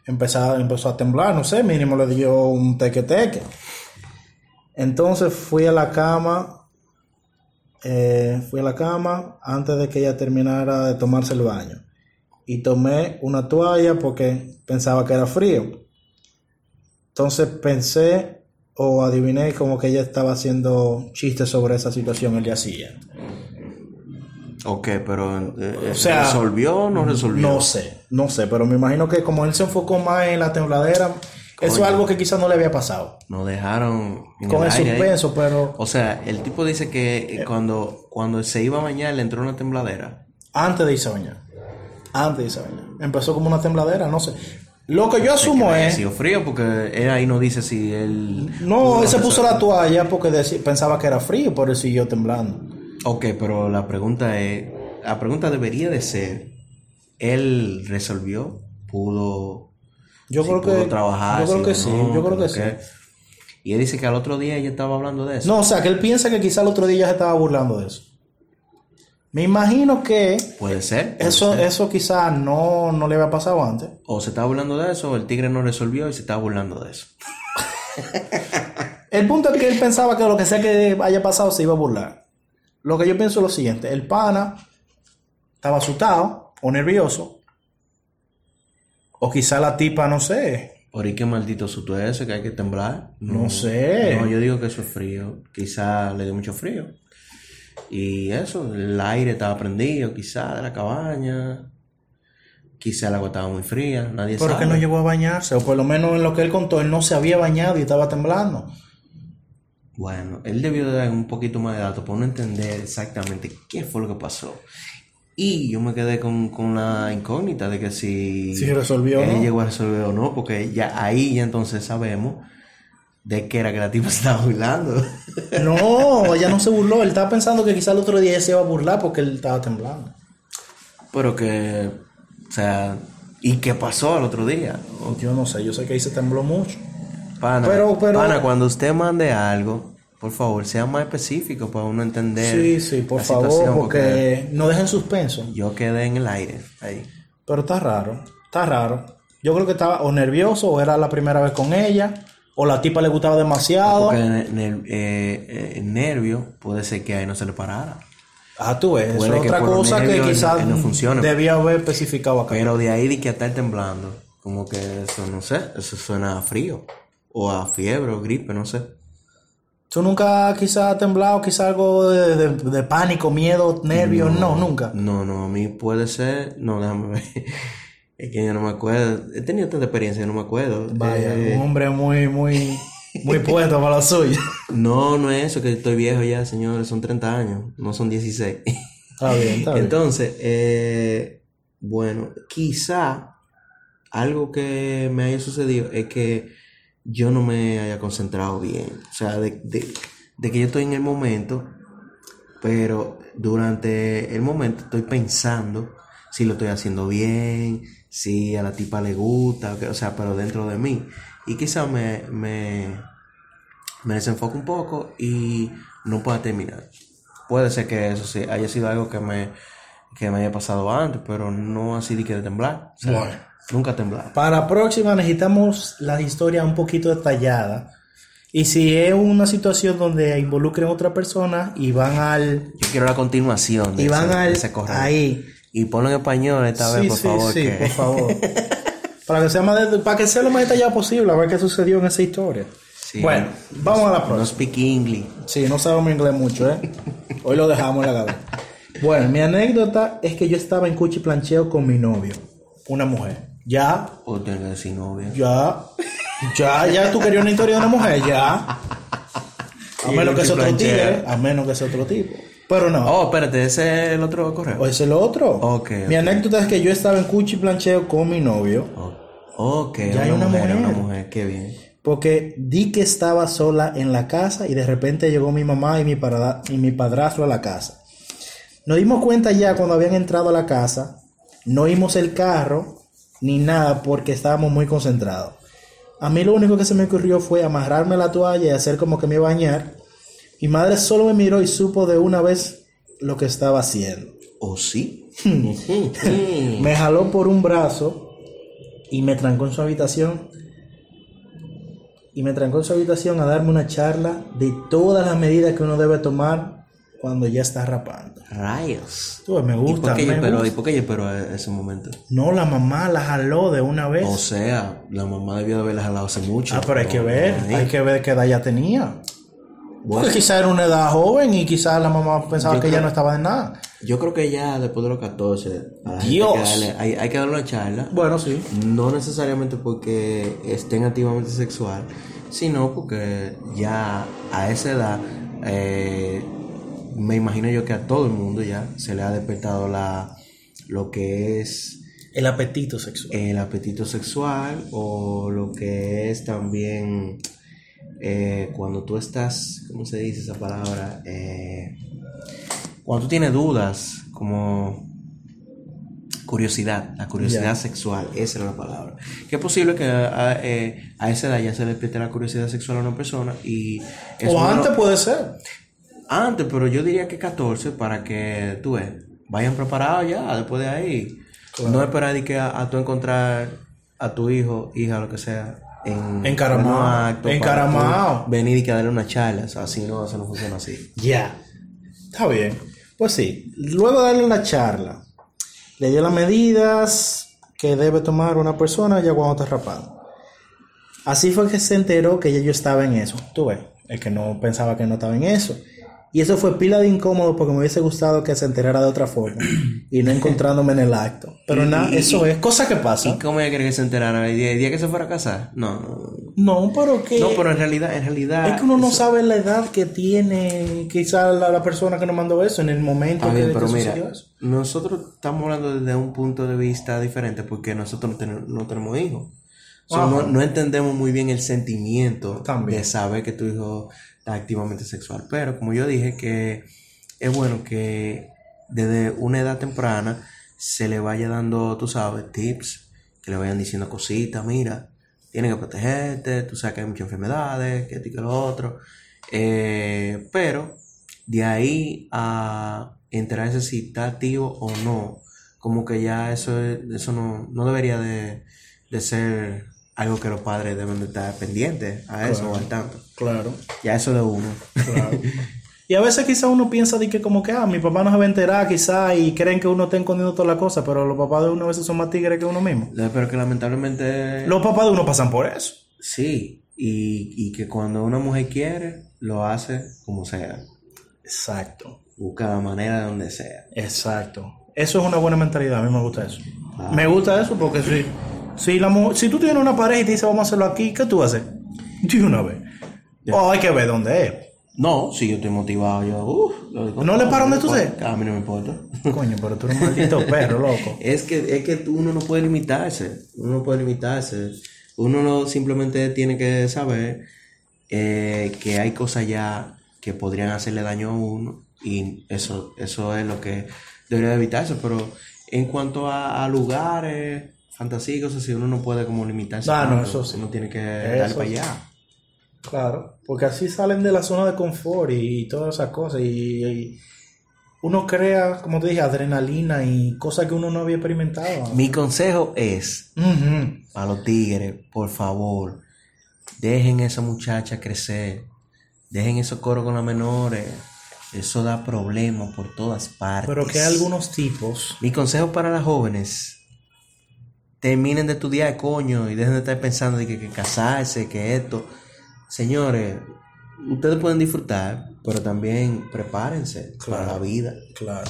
empezaba, empezó a temblar, no sé, mínimo le dio un teque-teque. Entonces fui a la cama, eh, fui a la cama antes de que ella terminara de tomarse el baño. Y tomé una toalla porque pensaba que era frío. Entonces pensé o adiviné como que ella estaba haciendo chistes sobre esa situación el día siguiente. Ok, pero eh, O sea, ¿resolvió o no resolvió? No sé, no sé, pero me imagino que como él se enfocó más en la tembladera, eso es algo que quizás no le había pasado. Nos dejaron Con el suspenso, pero O sea, el tipo dice que eh, cuando, cuando se iba a bañar le entró una tembladera. antes de irse a bañar. Antes de irse a bañar. Empezó como una tembladera, no sé. Lo que yo asumo es... sido frío porque él ahí no dice si él... No, él se puso la toalla porque pensaba que era frío, pero él siguió temblando. Ok, pero la pregunta es... La pregunta debería de ser... ¿Él resolvió? ¿Pudo, Yo si creo pudo que... trabajar? yo creo que sí, no? yo creo que ¿Por sí. Y él dice que al otro día ella estaba hablando de eso. No, o sea, que él piensa que quizás el otro día ya se estaba burlando de eso. Me imagino que Puede ser. puede eso, ser. eso quizás no, no le había pasado antes. O se estaba burlando de eso, o el tigre no resolvió y se estaba burlando de eso. El punto es que él pensaba que lo que sea que haya pasado se iba a burlar. Lo que yo pienso es lo siguiente: el pana estaba asustado o nervioso, o quizá la tipa, no sé. ¿Por qué maldito susto es ese que hay que temblar? No sé. No, yo digo que eso es frío. Quizá le dio mucho frío. Y eso, el aire estaba prendido, quizá de la cabaña. Quizá el agua estaba muy fría, nadie Pero sabe. que no llegó a bañarse, o por lo menos en lo que él contó, él no se había bañado y estaba temblando. Bueno, él debió de dar un poquito más de datos para uno entender exactamente qué fue lo que pasó. Y yo me quedé con, con la incógnita de que si Si resolvió él no. llegó a resolver o no, porque ya ahí ya entonces sabemos de qué era que la tipa se estaba burlando. No, ella no se burló, él estaba pensando que quizá el otro día ella se iba a burlar porque él estaba temblando. Pero que, o sea, ¿y qué pasó al otro día? Yo no sé, yo sé que ahí se tembló mucho. Pana, Pero- pero- pana, cuando usted mande algo, por favor, sea más específico para uno entender. Sí, sí, por la favor, situación, porque no dejen suspenso. yo quedé en el aire ahí. Pero está raro, está raro. Yo creo que estaba o nervioso o era la primera vez con ella o la tipa le gustaba demasiado. Porque en el, eh, eh, el nervio puede ser que ahí no se le parara. Ah, tú ves, Puede es otra cosa que quizás no funcione. debía haber especificado acá. Pero de ahí de que estar temblando, como que eso no sé, eso suena a frío. O a fiebre o gripe, no sé. ¿Tú nunca quizás has temblado, quizás algo de, de- de pánico, miedo, nervios? No, nunca. No, no, a mí puede ser. No, déjame ver. Es que yo no me acuerdo. He tenido tanta experiencia, yo no me acuerdo. Vaya, Eh, un hombre muy, muy, muy puesto para lo suyo. no, no es eso, que estoy viejo ya, señores. Son 30 años, no son 16. Está bien, está bien. Entonces, eh, bueno, quizá algo que me haya sucedido es que yo no me haya concentrado bien. O sea, de, de- de que yo estoy en el momento, pero durante el momento estoy pensando si lo estoy haciendo bien, si a la tipa le gusta, o, sea, pero dentro de mí. Y quizá me, me, me desenfoco un poco y no pueda terminar. Puede ser que eso sí haya sido algo que me, que me haya pasado antes, pero no así de que de temblar. O sea, Bueno. Nunca temblar. Para la próxima necesitamos la historia un poquito detallada. Y si es una situación donde involucren a otra persona y van al... Yo quiero la continuación de, Y van ese, al... ese. Ahí. Y ponlo en español esta Sí, vez, por sí, favor. sí, que... por favor. para, que sea más de- para que sea lo más detallado posible, a ver qué sucedió en esa historia. Sí. Bueno, vamos a la No próxima. speak English. Sí, no sabemos inglés mucho, ¿eh? Hoy lo dejamos en la cabeza. Bueno, mi anécdota es que yo estaba en cuchi plancheo con mi novio, una mujer. Ya, O tengo que decir novia. ya, ya, ya tú querías una historia de una mujer, ya. A Y menos que sea otro tigre, a menos que sea otro tipo. Pero no. Oh, espérate, ese es el otro correo. ¿O ese es lo otro? Ok, Mi anécdota es que yo estaba en cuchi plancheo con mi novio. Oh, ok, Ya hay una mujer. una mujer, qué bien. Porque di que estaba sola en la casa y de repente llegó mi mamá y mi, parada- y mi padrastro a la casa. Nos dimos cuenta ya cuando habían entrado a la casa, no vimos el carro ni nada porque estábamos muy concentrados. A mí lo único que se me ocurrió fue amarrarme la toalla y hacer como que me iba a bañar. Mi madre solo me miró y supo de una vez lo que estaba haciendo. ¿O sí? Me jaló por un brazo y me trancó en su habitación. Y me trancó en su habitación a darme una charla de todas las medidas que uno debe tomar cuando ya está rapando. Rayos. Tú, me ¿Y gusta, por qué esperó? ¿Y por qué yo esperó ese momento? No, la mamá la jaló de una vez. O sea, la mamá debió de haberla jalado hace mucho. ah, pero hay que ver, hay que ver qué edad ya tenía. Bueno, Porque quizá era una edad joven y quizás la mamá pensaba que ella creo- no estaba en nada. yo creo que ya después de los 14, a la gente Dios. hay que darle- hay, hay que darle una charla. Bueno, sí. No necesariamente porque estén activamente sexual, sino porque ya a esa edad, eh, me imagino yo que a todo el mundo ya se le ha despertado la, lo que es El apetito sexual. el apetito sexual o lo que es también eh, cuando tú estás, ¿cómo se dice esa palabra? Eh, cuando tú tienes dudas, como curiosidad, la curiosidad sexual, esa era la palabra. Que es posible que a, eh, a esa edad ya se despierte la curiosidad sexual a una persona y... o antes puede ser. antes, pero yo diría que 14 para que tú ves, vayan preparados ya después de ahí. No esperar de que a, a tú encontrar a tu hijo, hija, lo que sea, en Encaramado, acto encaramado. Venir y que darle una charla, o sea, así no, eso no funciona así. Ya. Está bien. Pues sí. Luego de darle la charla, le dio las medidas que debe tomar una persona ya cuando está rapado. Así fue que se enteró que ya yo estaba en eso. Tú ves, el que no pensaba que no estaba en eso. Y eso fue pila de incómodo porque me hubiese gustado que se enterara de otra forma y no encontrándome en el acto. Pero nada, eso es cosa que ¿Y pasa. cómo ella quería que se enterara? ¿El día, el día que se fuera a casar? No, no, pero que... no, pero en realidad, en realidad... Es que uno no sabe la edad que tiene quizá la, la persona que nos mandó eso en el momento que, bien, que pero mira, eso. nosotros estamos hablando desde un punto de vista diferente porque nosotros no, tenemos- no tenemos hijos. Ajá. no, no entendemos muy bien el sentimiento También. de saber que tu hijo activamente sexual. Pero como yo dije que es bueno que desde una edad temprana se le vaya dando, tú sabes, tips, que le vayan diciendo cositas, mira, tienes que protegerte, tú sabes que hay muchas enfermedades, que esto y que lo otro. Eh, pero de ahí a enterarse si está activo o no, como que ya eso, es- eso no, no debería de, de ser algo que los padres deben de estar pendientes a eso o al tanto. Claro. Ya eso de uno. Claro. Y a veces quizá uno piensa de que como que, ah, mi papá no se va a enterar quizá y creen que uno está escondiendo toda la cosa, pero los papás de uno a veces son más tigres que uno mismo. Pero que lamentablemente Los papás de uno pasan por eso. sí, y, y que cuando una mujer quiere, lo hace como sea. Exacto, Busca la manera de donde sea. exacto. Eso es una buena mentalidad, a mí me gusta eso. Me gusta eso porque si, si, la si tú tienes una pareja y te dice vamos a hacerlo aquí, ¿qué tú haces? De una vez. O hay que ver dónde es. No, si yo estoy motivado, yo, lo digo ¿No le paro donde tú seas? A mí no me importa. Coño, pero tú eres un maldito perro, loco. Es que, es que uno no puede limitarse, uno no puede limitarse. Uno no simplemente tiene que saber eh, que hay cosas ya que podrían hacerle daño a uno y eso, eso es lo que debería evitarse. Pero en cuanto a, a lugares, fantasía y cosas así, uno no puede como limitarse. Ah, no, tanto. eso sí. Uno tiene que darle Eso para sí. allá. Claro, porque así salen de la zona de confort y, y todas esas cosas. Y, y uno crea, como te dije, adrenalina y cosas que uno no había experimentado. Mi consejo es Ujú. a los tigres, por favor, dejen a esa muchacha crecer, dejen esos coros con las menores, eso da problemas por todas partes. Pero que hay algunos tipos. Mi consejo para las jóvenes, terminen de estudiar, coño, y dejen de estar pensando de que, que casarse, que esto. Señores, ustedes pueden disfrutar, pero también prepárense para la vida. Claro.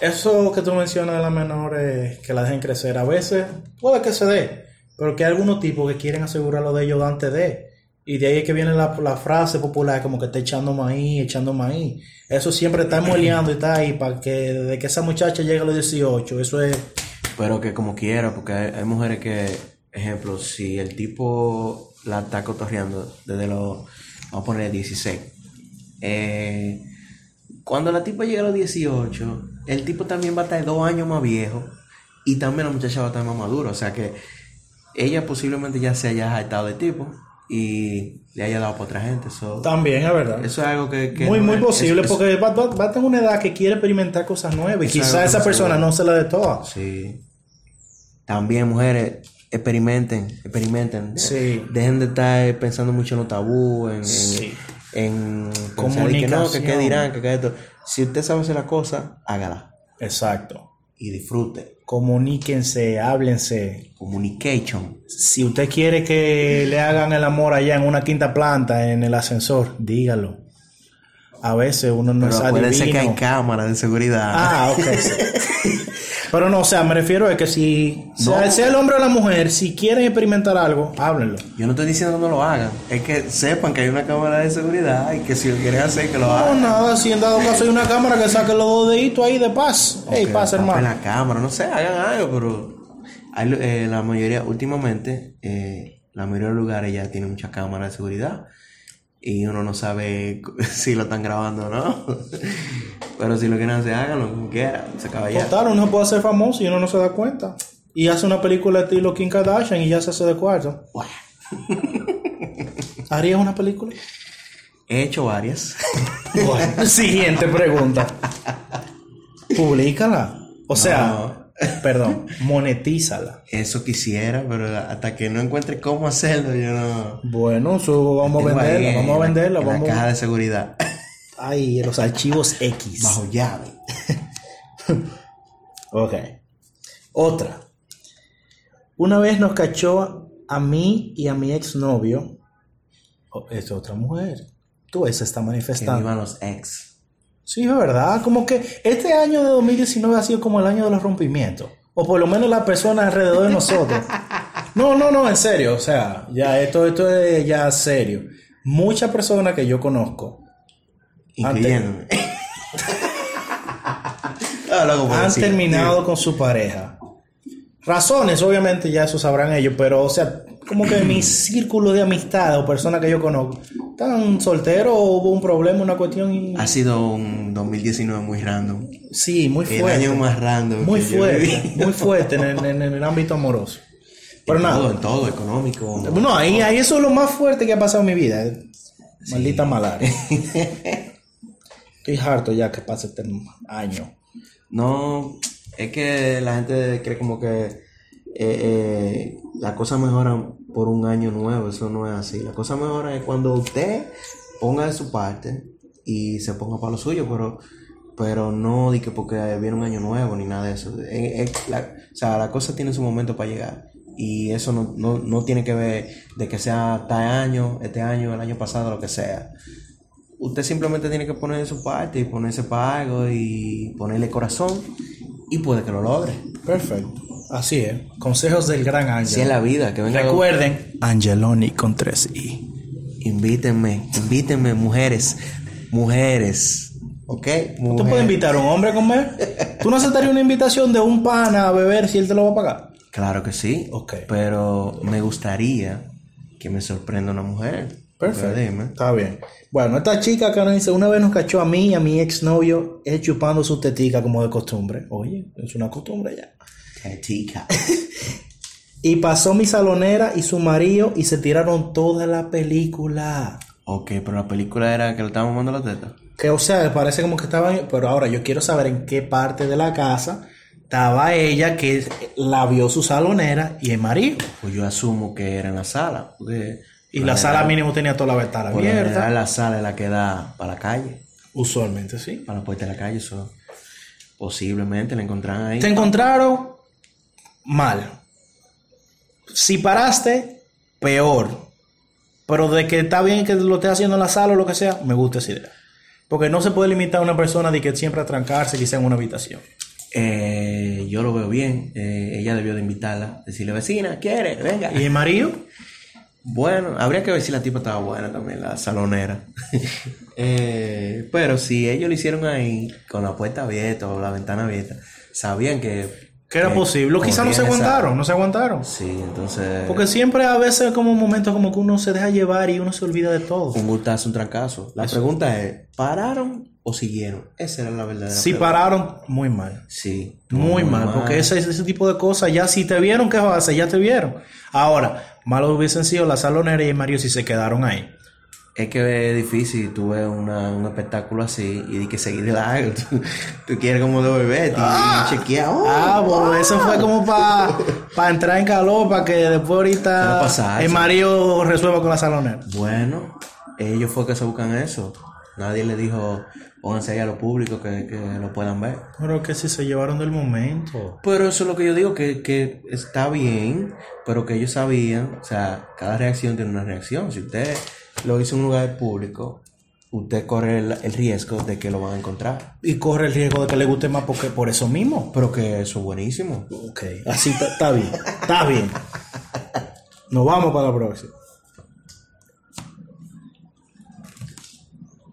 Eso que tú mencionas de las menores, que la dejen crecer, a veces puede que se dé, pero que hay algunos tipos que quieren asegurarlo de ellos antes de. Y de ahí es que viene la, la frase popular, como que está echando maíz, echando maíz. Eso siempre está moleando y está ahí para que desde que esa muchacha llegue a los 18, eso es. Pero que como quiera, porque hay, hay mujeres que, ejemplo, si el tipo la está cotorreando desde los, vamos a poner 16, eh, cuando la tipa llega a los 18, el tipo también va a estar dos años más viejo y también la muchacha va a estar más madura, o sea que ella posiblemente ya se haya hartado de tipo y le haya dado por otra gente, so, También es verdad. eso es algo que... que muy, no muy es- posible, es- porque va, va- va a tener una edad que quiere experimentar cosas nuevas y Eso es quizá algo que esa persona no se la de todas. Sí. También, mujeres, experimenten, experimenten. Sí. Dejen de estar pensando mucho en los tabúes, en, Sí. en, en que no, que qué dirán, que qué esto. Si usted sabe hacer la cosa, hágala Exacto. y disfrute. Comuníquense, háblense. Communication. Si usted quiere que le hagan el amor allá en una quinta planta, en el ascensor, dígalo. A veces uno no Pero acuérdense que hay cámaras de seguridad. Ah, ok. Pero no, o sea, me refiero a que si, sea, No. sea el hombre o la mujer, si quieren experimentar algo, háblenlo. Yo no estoy diciendo que no lo hagan. Es que sepan que hay una cámara de seguridad y que si lo quieren hacer, que lo No, hagan. nada, si en dado caso hay una cámara que saque los dos deditos ahí de paz. Ey, que paz, hermano. la cámara, no sé, hagan algo, pero hay, eh, la mayoría, últimamente, eh, la mayoría de los lugares ya tienen muchas cámaras de seguridad y uno no sabe si lo están grabando o no. pero si lo quieren hacer, háganlo como quieran, se acaba ya. Total, uno puede ser famoso y uno no se da cuenta. Y hace una película estilo Kim Kardashian y ya se hace de cuarto. Bueno, ¿Harías una película? he hecho varias. Bueno, siguiente pregunta. Publícala. O sea, perdón, monetízala. Eso quisiera, pero hasta que no encuentre cómo hacerlo, yo no... Bueno, eso vamos a Tengo ahí en vamos a la- venderla, en la vamos. caja de seguridad. Ay, los archivos X. Bajo llave. Ok. Otra. Una vez nos cachó a mí y a mi exnovio. Oh, es otra mujer. Tú esa está Que manifestando. vivan los ex. Sí, es verdad. Como que este año de 2019 ha sido como el año de los rompimientos. O por lo menos las personas alrededor de nosotros. No, no, no, en serio. O sea, ya esto, esto es ya serio. Muchas personas que yo conozco Incluyéndome. Han decir, terminado con su pareja. Razones, obviamente, ya eso sabrán ellos, pero, o sea, como que mi círculo de amistad o personas que yo conozco están solteros o hubo un problema, una cuestión. Y... Ha sido un 2019 muy random. Sí, muy El fuerte. año más random. Muy fuerte, muy fuerte en, el- en el ámbito amoroso. Pero en nada. Todo, en todo, económico. No, ahí, ahí eso es lo más fuerte que ha pasado en mi vida. Maldita malaria. Estoy harto ya que pase este año. No, es que la gente cree como que eh, eh, las cosas mejoran por un año nuevo, eso no es así. La cosa mejora es cuando usted ponga de su parte y se ponga para lo suyo, pero pero no di que porque viene un año nuevo ni nada de eso. Eh, la- o sea, la cosa tiene su momento para llegar. Y eso no, no, no tiene que ver de que sea tal año, este año, el año pasado, lo que sea. Usted simplemente tiene que poner de su parte y ponerse para algo y ponerle corazón y puede que lo logre. Perfecto. Así es. Consejos del gran Ángel. Si es la vida, que venga. Recuerden, Angeloni con 3 I. Invítenme, invítenme, mujeres, mujeres, ¿ok? ¿Tú Mujeres. puedes invitar a un hombre a comer? ¿Tú no aceptarías una invitación de un pana a beber si él te lo va a pagar? Claro que sí. Ok. Pero me gustaría que me sorprenda una mujer. Perfecto. Está bien. Bueno, esta chica que nos dice, una vez nos cachó a mí y a mi exnovio, él chupando su tetica como de costumbre. Oye, es una costumbre ya. Y pasó mi salonera y su marido y se tiraron toda la película. ok, pero la película era que le estábamos mandando la teta. Que o sea, parece como que estaban, pero ahora yo quiero saber en qué parte de la casa estaba ella que la vio su salonera y el marido. Pues yo asumo que era en la sala. Porque Y la sala mínimo tenía toda la ventana abierta. general, la sala es la que da para la calle. Usualmente, sí. Para la puerta de la calle. Eso posiblemente la encontraron ahí. Te encontraron mal. Si paraste, peor. Pero de que está bien que lo estés haciendo en la sala o lo que sea, me gusta esa idea. Porque no se puede limitar a una persona de que siempre a trancarse quizá en una habitación. Eh, yo lo veo bien. Eh, ella debió de invitarla. Decirle, vecina, ¿quiere? Venga. ¿Y el marido? Bueno, habría que ver si la tipa estaba buena también, la salonera. Eh, pero si ellos lo hicieron ahí, con la puerta abierta o la ventana abierta, sabían que... Que era que posible. O quizá no se esa- aguantaron, no se aguantaron. Sí, entonces... Porque siempre a veces como un momento como que uno se deja llevar y uno se olvida de todo. Un gustazo, un trancazo. La pregunta es, ¿pararon o siguieron? Esa era la verdadera Si pregunta. pararon, muy mal. Sí. Muy, mal, porque ese, ese tipo de cosas, ya si te vieron, ¿qué vas a hacer? Ya te vieron. Ahora, malo hubiesen sido la salonera y el marido si se quedaron ahí. Es que es difícil, tú ves una- un espectáculo así y di que seguir de largo. Tú, tú quieres como devolverte y chequear. oh, Ah, pues eso fue como para entrar en calor, para que después ¿Qué ahorita pasar? el marido resuelva con la salonera. Bueno, ellos fue que se buscan eso. Nadie le dijo, pónganse ahí a lo público que, que lo puedan ver. Pero que si se llevaron del momento. Pero eso es lo que yo digo, que, que está bien, pero que ellos sabían, o sea, cada reacción tiene una reacción. Si usted lo hizo en un lugar público, usted corre el, el riesgo de que lo van a encontrar. Y corre el riesgo de que le guste más porque por eso mismo. Pero que eso es buenísimo. Ok, así está, está bien, está bien. Nos vamos para la próxima.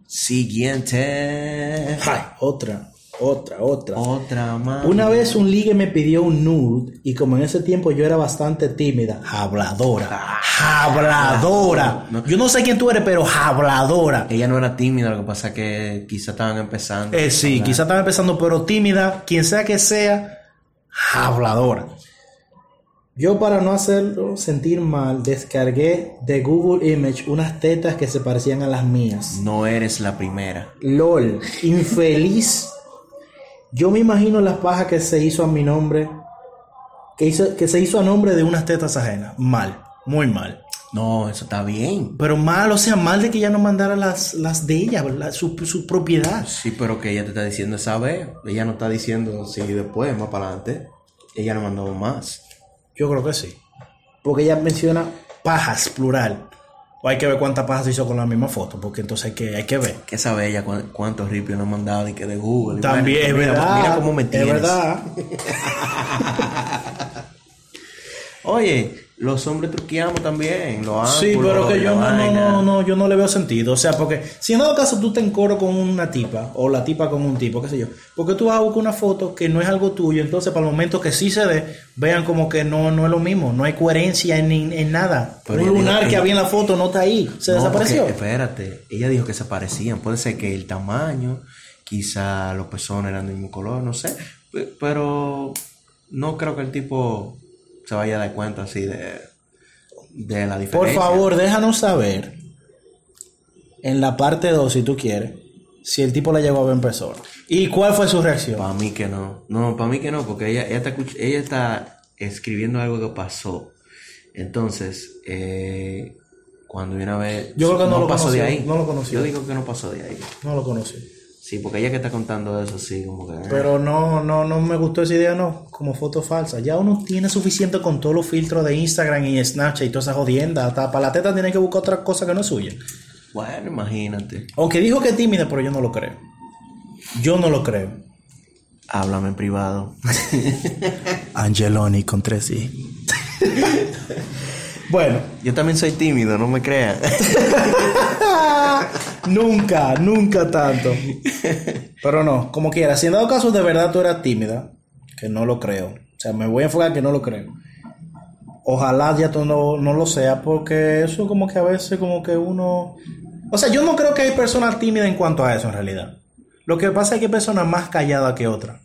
Siguiente. Ay, otra, otra, otra. Otra más. Una vez un ligue me pidió un nude y como en ese tiempo yo era bastante tímida, habladora, habladora. Yo no sé quién tú eres, pero habladora. Ella no era tímida, lo que pasa es que quizá estaban empezando. Eh, sí, quizá estaba empezando, pero tímida, quien sea que sea, habladora. Yo para no hacerlo sentir mal, descargué de Google Image unas tetas que se parecían a las mías. No eres la primera. LOL, infeliz. Yo me imagino las pajas que se hizo a mi nombre, que, hizo, que se hizo a nombre de unas tetas ajenas. Mal, muy mal. No, eso está bien. Pero mal, o sea, mal de que ella no mandara las, las de ella, la- su, su propiedad. Sí, pero que ella te está diciendo esa vez. Ella no está diciendo si después, más para adelante. Ella no mandó más. Yo creo que sí. Porque ella menciona pajas, plural. O hay que ver cuántas pajas se hizo con la misma foto, porque entonces hay que, hay que ver. ¿Qué sabe ella cu- cuántos ripios nos han mandado y que de Google? También, es mira, verdad. Mira cómo me Es tienes. verdad. Oye, los hombres truqueamos también. Los Sí, ángulos pero que yo no, no, vaina. no, no, yo no le veo sentido. O sea, porque si en dado caso tú te encoro con una tipa, o la tipa con un tipo, qué sé yo, porque tú vas a buscar una foto que no es algo tuyo, entonces para el momento que sí se dé, vean como que no, no es lo mismo, no hay coherencia en, en nada. Pero un lunar que que- había en la foto no está ahí, se No, desapareció. porque, espérate, ella dijo que se parecían. Puede ser que el tamaño, quizá los pezones eran del mismo color, no sé. Pe- Pero no creo que el tipo se vaya a dar cuenta así de, de la Por diferencia. favor, déjanos saber en la parte 2, si tú quieres, si el tipo la llegó a ver en persona. ¿Y cuál fue su reacción? Para mí que no. No, para mí que no, porque ella, ella, está, ella está escribiendo algo que pasó. Entonces, eh, cuando viene a ver... Yo creo que no lo pasó de conoció, ahí. no lo conoció. Yo digo que no pasó de ahí. No lo conocí. Sí, porque ella que está contando eso, sí, como que... eh. Pero no, no, no me gustó esa idea, no, como foto falsa. Ya uno tiene suficiente con todos los filtros de Instagram y Snapchat y toda esa jodienda. Hasta para la teta tiene que buscar otra cosa que no es suya. Bueno, imagínate. Aunque dijo que es tímida, pero yo no lo creo. Yo no lo creo. Háblame en privado. Angeloni con tres I. bueno, Yo también soy tímido, no me crean. nunca, nunca tanto. Pero no, como quiera, si en dado caso de verdad tú eras tímida, que no lo creo. O sea, me voy a enfocar que no lo creo. Ojalá ya tú no, no lo sea, porque eso como que a veces como que uno... O sea, yo no creo que hay personas tímidas en cuanto a eso en realidad. Lo que pasa es que hay personas más calladas que otras.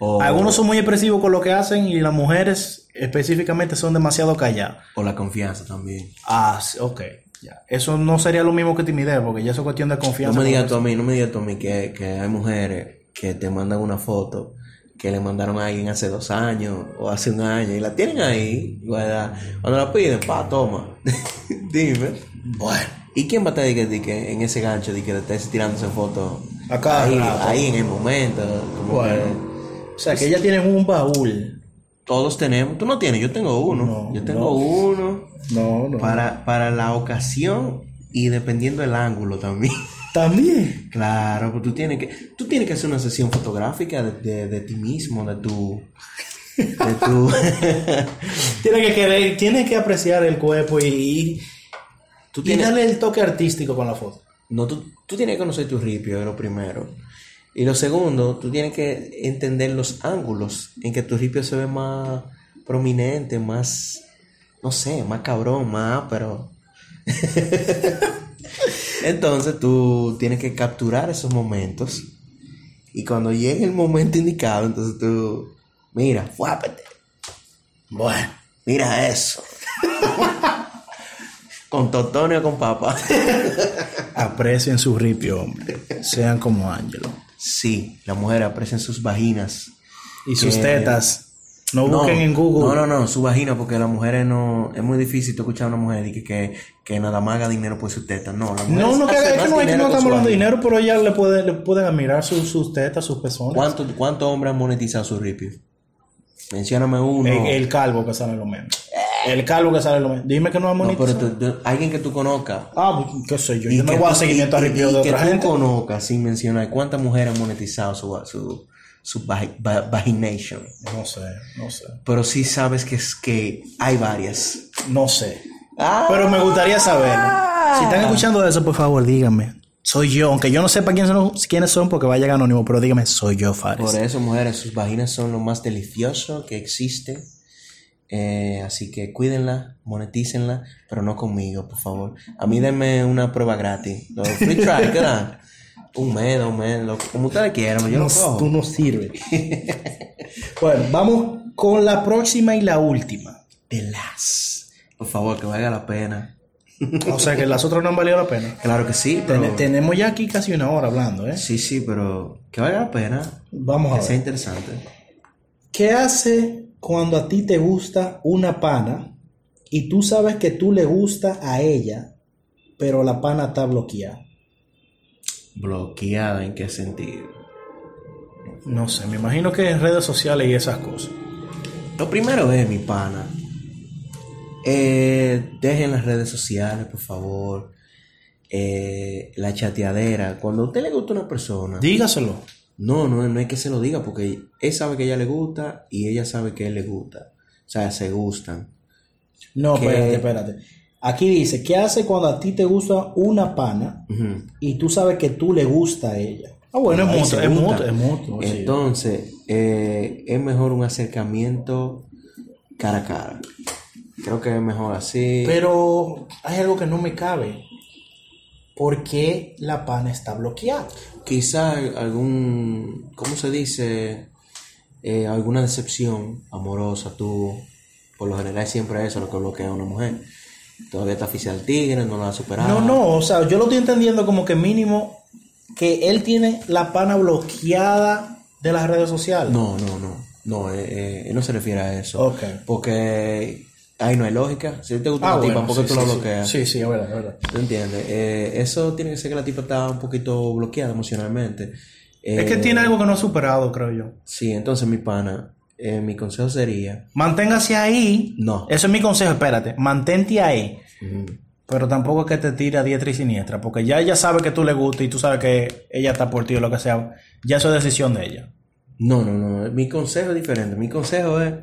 O, Algunos son muy expresivos con lo que hacen y las mujeres específicamente son demasiado calladas. o la confianza también. Ah, sí, ok. Ya. Eso no sería lo mismo que timidez, porque ya eso es cuestión de No confianza. me digas tú a mí, no me digas tú a mí que, que hay mujeres que te mandan una foto que le mandaron a alguien hace dos años o hace un año y la tienen ahí. Cuando la piden, pa, toma. Dime. Bueno. ¿Y quién va a estar de que, de que en ese gancho de que te estés tirándose fotos? A cada ahí, rato. ahí en el momento. Como Bueno. que O sea, que ella tiene un baúl. todos tenemos. Tú no tienes, yo tengo uno. No, yo tengo no. uno No, no. para, para la ocasión y dependiendo del ángulo también. También. Claro, pues tú tienes que, tú tienes que hacer una sesión fotográfica de, de, de ti mismo, de tu, de tu, Tiene que querer, tiene que apreciar el cuerpo y, y, tú y tienes, darle el toque artístico con la foto. no, tú, tú tienes que conocer tu ripio, es lo primero. Y lo segundo, tú tienes que entender los ángulos en que tu ripio se ve más prominente, más, no sé, más cabrón, más, pero... Entonces tú tienes que capturar esos momentos y cuando llegue el momento indicado, entonces tú, mira, fuápete. Bueno. Mira eso. con totones o con papa. Aprecien su ripio, hombre. Sean como Ángelo. sí, las mujeres aprecian sus vaginas. Y sus Que- tetas. No busquen en Google. No, no, no, su vagina, porque las mujeres no. Es muy difícil tú escuchar a una mujer y que, que, que nada más haga dinero por sus tetas. No, las mujeres No, no, que, es que no, es que no estamos su hablando de dinero, pero ella le, puede, le pueden admirar sus, sus tetas, sus pezones. ¿Cuántos cuántos hombres han monetizado su ripio? Mencióname uno. El, el calvo que sale lo menos. El calvo que sale lo menos. Dime que no ha no, pero monetizado. tú- tú- alguien que tú conozcas. Ah, pues, qué sé yo. Y Yo no que voy a tú- seguimiento a ripio y de que otra tú gente. conozcas sin mencionar cuántas mujeres han monetizado su, su, su vagi- va- vagination. No sé, no sé. Pero sí sabes que es que hay varias. No sé. Ah. Pero me gustaría saberlo. Si están escuchando eso, por favor, díganme. Soy yo, aunque yo no sepa quiénes son, quiénes son porque va a llegar anónimo, pero dígame, soy yo, Fares. Por eso, mujeres, sus vaginas son lo más delicioso que existe. Eh, así que cuídenla, monetícenla, pero no conmigo, por favor. A mí denme una prueba gratis. Free trial, ¿qué dan? Un mes, dos meses, lo- como ustedes quieran, yo No, lo cojo. tú no sirves. bueno, vamos con la próxima y la última. De las. Por favor, que valga la pena. O sea que las otras no han valido la pena. Claro que sí, pero... Ten- tenemos ya aquí casi una hora hablando, ¿eh? Sí, sí, pero que valga la pena. Vamos Que a sea ver. interesante. ¿Qué hace cuando a ti te gusta una pana y tú sabes que tú le gusta a ella, pero la pana está bloqueada? ¿Bloqueada en qué sentido? No sé, me imagino que en redes sociales y esas cosas. Lo primero es, mi pana, eh, dejen las redes sociales, por favor. Eh, la chateadera. Cuando a usted le gusta una persona, Dígaselo. no, no, no es que se lo diga, porque él sabe que ella le gusta y ella sabe que él le gusta. O sea, se gustan. No, espérate, espérate. Aquí dice, ¿qué hace cuando a ti te gusta una pana y tú sabes que tú le gusta a ella? Ah, bueno, es mutuo, es mutuo, es mutuo. sí. Entonces, eh, es mejor un acercamiento cara a cara. Creo que es mejor así. Pero hay algo que no me cabe. ¿Por qué la pana está bloqueada? Quizá algún, ¿cómo se dice? Eh, alguna decepción amorosa, tú, por lo general siempre eso es lo que bloquea a una mujer. Todavía está oficial tigre, no lo ha superado. No, no, o sea, yo lo estoy entendiendo como que mínimo que él tiene la pana bloqueada de las redes sociales. No, no, no. No, eh, eh, no se refiere a eso. Ok. Porque ahí no hay lógica. Si te gusta Ah, la tipa, bueno, ¿por qué sí, tú sí, la bloqueas? Sí, sí, es verdad, es verdad. ¿Tú entiendes? Eh, eso tiene que ser que la tipa está un poquito bloqueada emocionalmente. Es que Eh, tiene algo que no ha superado, creo yo. Sí, entonces mi pana, eh, mi consejo sería... Manténgase ahí. No. Eso es mi consejo, espérate. Mantente ahí. Ujú. Pero tampoco es que te tire a diestra y siniestra. Porque ya ella sabe que tú le gusta y tú sabes que ella está por ti o lo que sea. Ya eso es decisión de ella. No, no, no. Mi consejo es diferente. Mi consejo es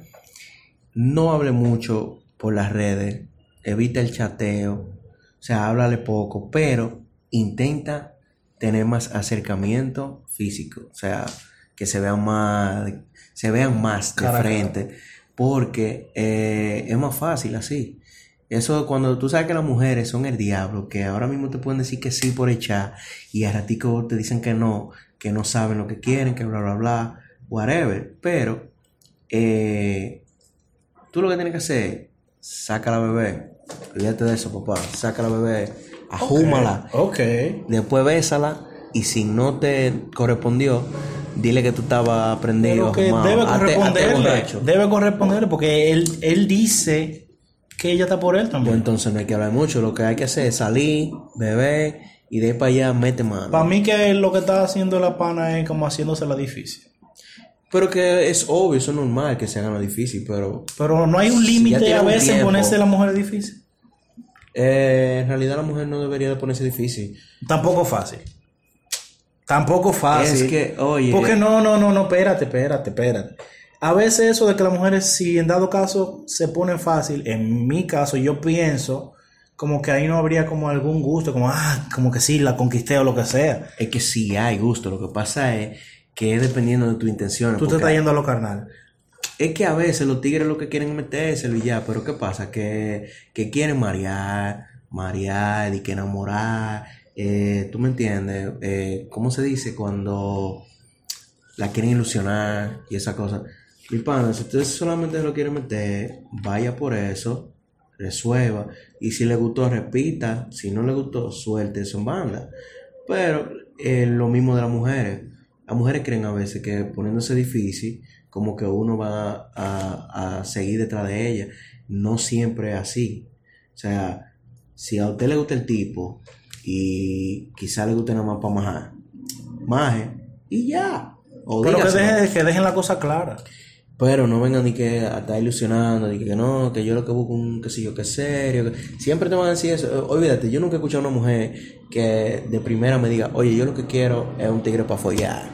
no hable mucho por las redes. Evita el chateo. O sea, háblale poco. Pero intenta tener más acercamiento físico. O sea, que se vean más, se vean más de frente. Porque eh, es más fácil así. Eso cuando tú sabes que las mujeres son el diablo, que ahora mismo te pueden decir que sí por echar y a ratico te dicen que no, que no saben lo que quieren, que bla, bla, bla, whatever. Pero eh, tú lo que tienes que hacer es saca la bebé, olvídate de eso, papá, saca la bebé, ajúmala, Ok. después bésala y si no te correspondió, dile que tú estabas prendido, Pero que ajumado, debe corresponderle. Debe corresponderle porque él, él dice que ella está por él Pues también. entonces no hay que hablar mucho, lo que hay que hacer es salir, beber y de ahí para allá mete mano. Para mí que lo que está haciendo la pana es como haciéndose la difícil. Pero que es obvio, eso es normal que se haga lo difícil, pero Pero no hay un límite a veces tiempo. ponerse la mujer difícil. eh, en realidad la mujer no debería de ponerse difícil. Tampoco fácil. Tampoco fácil. Es que, oye, Porque no, no, no, no, espérate, espérate, espérate. A veces eso de que las mujeres, si en dado caso se ponen fácil, en mi caso yo pienso como que ahí no habría como algún gusto, como, ah, como que sí, la conquisté o lo que sea. es que sí hay gusto, lo que pasa es que es dependiendo de tu intención. Tú te estás yendo a lo carnal. Es que a veces los tigres lo que quieren es metérselo y ya, pero ¿qué pasa? Que, que quieren marear, marear y que enamorar. Eh, ¿Tú me entiendes? Eh, ¿Cómo se dice cuando la quieren ilusionar y esa cosa? Mi pana, si usted solamente lo quiere meter, vaya por eso, resuelva. Y si le gustó, repita. Si no le gustó, suelte eso en banda. Pero eh, lo mismo de las mujeres. Las mujeres creen a veces que poniéndose difícil, como que uno va a, a seguir detrás de ella. No siempre es así. O sea, si a usted le gusta el tipo y quizá le guste nada más para majar, maje y ya. O Pero que, deje- que dejen la cosa clara. Pero no vengan ni que a estar ilusionando, ni que no, que yo lo que busco un que sé yo que serio. que- Siempre te van a decir eso. Olvídate, yo nunca he escuchado a una mujer que de primera me diga, oye, yo lo que quiero es un tigre para follar.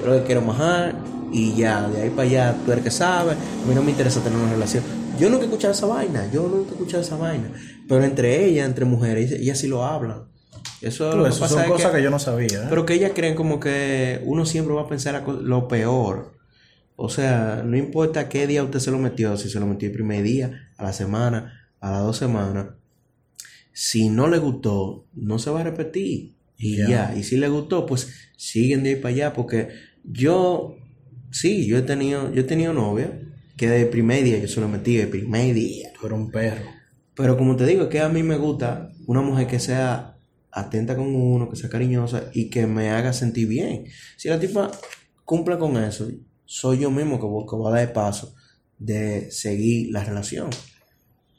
Yo lo que quiero es majar y ya, de ahí para allá tú eres que sabes. A mí no me interesa tener una relación. Yo nunca he escuchado esa vaina, yo nunca he escuchado esa vaina. Pero entre ellas, entre mujeres, ellas sí lo hablan. Eso, que eso pasa son es cosas que... que- yo no sabía. ¿eh? pero que ellas creen como que uno siempre va a pensar lo peor. O sea, no importa qué día usted se lo metió, si se lo metió el primer día, a la semana, a las dos semanas. Si no le gustó, no se va a repetir. Y Ya. ya. Y si le gustó, pues siguen de ahí para allá. Porque yo, sí, yo he tenido, yo he tenido novia que de primer día yo se lo metí, el primer día. Tú eres un perro. Pero como te digo, es que a mí me gusta una mujer que sea atenta con uno, que sea cariñosa y que me haga sentir bien. Si la tipa cumple con eso, soy yo mismo que voy, que a dar el paso de seguir la relación.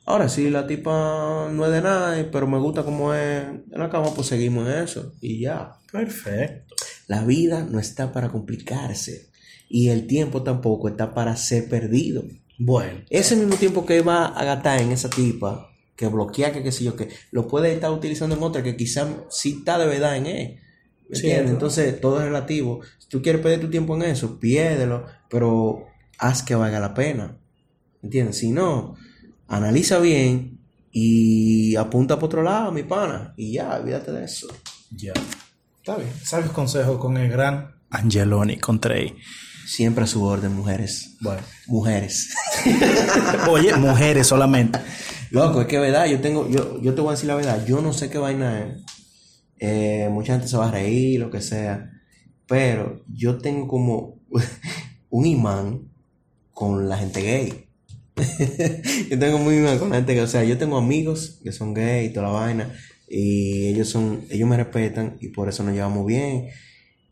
Ahora, si la tipa no es de nada, pero me gusta como es en la cama, pues seguimos en eso y ya. Perfecto. La vida no está para complicarse y el tiempo tampoco está para ser perdido. Bueno. Ese mismo tiempo que va a gastar en esa tipa, que bloquea, que qué sé yo, que lo puede estar utilizando en otra que quizás sí está de verdad en él. ¿Me Sí, entiendes? Entonces todo es relativo. Si tú quieres perder tu tiempo en eso, piérdelo, pero haz que valga la pena. ¿Entiendes? Si no, analiza bien y apunta por otro lado, mi pana, y ya, olvídate de eso. Ya. Está bien. Sabios consejos con el gran Angeloni Contrey. Siempre a su orden, mujeres. Bueno. Mujeres. Oye, mujeres solamente. Loco, es que verdad, yo tengo, yo, yo te voy a decir la verdad, yo no sé qué vaina es. Eh, mucha gente se va a reír, lo que sea. Pero yo tengo como un imán con la gente gay. yo tengo muy mal con la gente que, o sea, yo tengo amigos que son gay y toda la vaina. Y ellos son, ellos me respetan y por eso nos llevamos bien.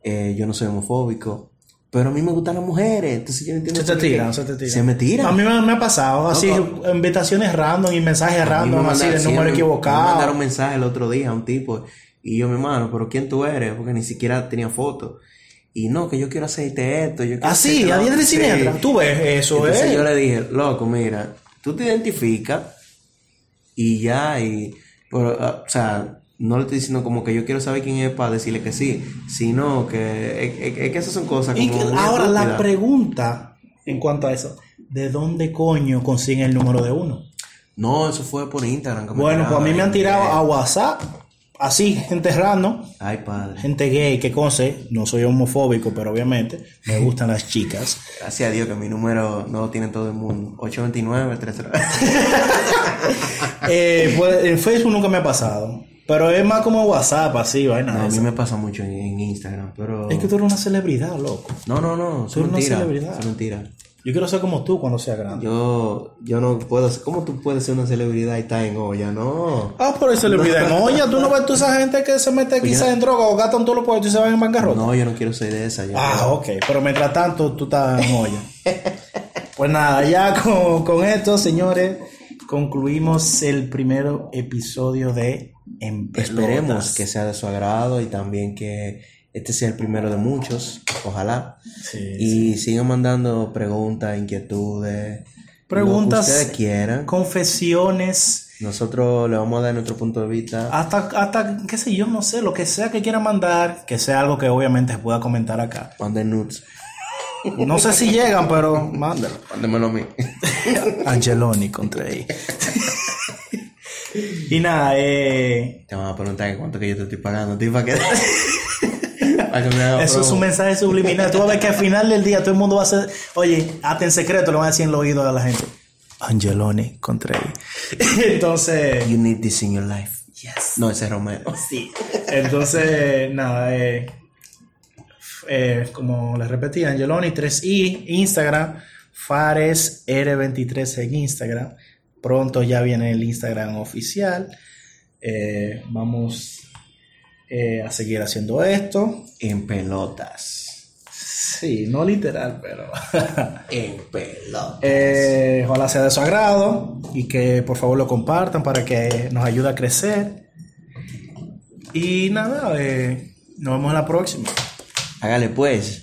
Eh, yo no soy homofóbico. Pero a mí me gustan las mujeres, entonces yo no entiendo. Se te tiran, se te tiran. Se me tiran. A mí me, me ha pasado así, invitaciones random y mensajes A mí me random, así mandaron- de sí, número me- Me equivocado. mandaron un mensaje el otro día a un tipo y yo, mi hermano, pero ¿quién tú eres? Porque ni siquiera tenía foto. Y no, que yo quiero hacerte esto. Yo quiero sí, hacerte a diestra y siniestra. Tú ves eso, Entonces ¿eh? yo le dije, loco, mira, tú te identificas y ya, y, pero, ah, o sea, no le estoy diciendo como que yo quiero saber quién es para decirle que sí, sino que es, que esas son cosas Y como que- muy ahora la pregunta en cuanto a eso, ¿de dónde coño consiguen el número de uno? No, eso fue por Instagram. que Bueno, pues a mí me han tirado a WhatsApp, así, gente random, Ay, padre. gente gay, que conce, no soy homofóbico, pero obviamente me gustan las chicas. Gracias a Dios que mi número no lo tiene todo el mundo. 829 33 Eh, pues, en Facebook nunca me ha pasado, pero es más como WhatsApp, así, vaina. No, a mí me pasa mucho en, en Instagram, pero... Es que tú eres una celebridad, loco. No, no, no, Tú eres es una celebridad. es mentira. Yo quiero ser como tú cuando sea grande. Yo, yo no puedo ser... ¿Cómo tú puedes ser una celebridad y estar en olla? No. Ah, pero hay celebridad en olla. Tú no ves toda esa gente que se mete quizás en droga o gastan todos los puestos y se van en bancarrota. No, yo no quiero ser de esa. yo Ah, quiero- ok. Pero mientras tanto, tú estás en olla. pues nada, ya con, con esto, señores, concluimos el primer episodio de En Esperemos Pelotas. que sea de su agrado y también que este sea el primero de muchos. Ojalá. Sí, Y sigan mandando preguntas, inquietudes. Preguntas. Lo que ustedes quieran. Confesiones. Nosotros le vamos a dar nuestro punto de vista. Hasta, hasta, qué sé yo, no sé, lo que sea que quieran mandar, que sea algo que obviamente se pueda comentar acá. Manden nudes. No sé si llegan, pero mándalo. Mándemelo a mí. Angeloni contra ahí. y nada, eh, Te van a preguntar cuánto que yo te estoy pagando. ¿Tú para? Para que me haga eso es un mensaje subliminal. Tú vas a ver que al final del día todo el mundo va a hacer, oye, hasta en secreto lo van a decir en el oído de la gente. Angeloni contra ahí. Entonces, You need this in your life. yes. No, ese es Romero. Sí. Entonces, nada, eh, eh, como les repetí, Angeloni 3i, Instagram, Fares R23 en Instagram. Pronto ya viene el Instagram oficial. Eh, vamos eh, a seguir haciendo esto. En pelotas. Sí, no literal, pero. En pelotas. Eh, ojalá sea de su agrado y que por favor lo compartan para que nos ayude a crecer. Y nada, eh, nos vemos en la próxima. Hágale pues.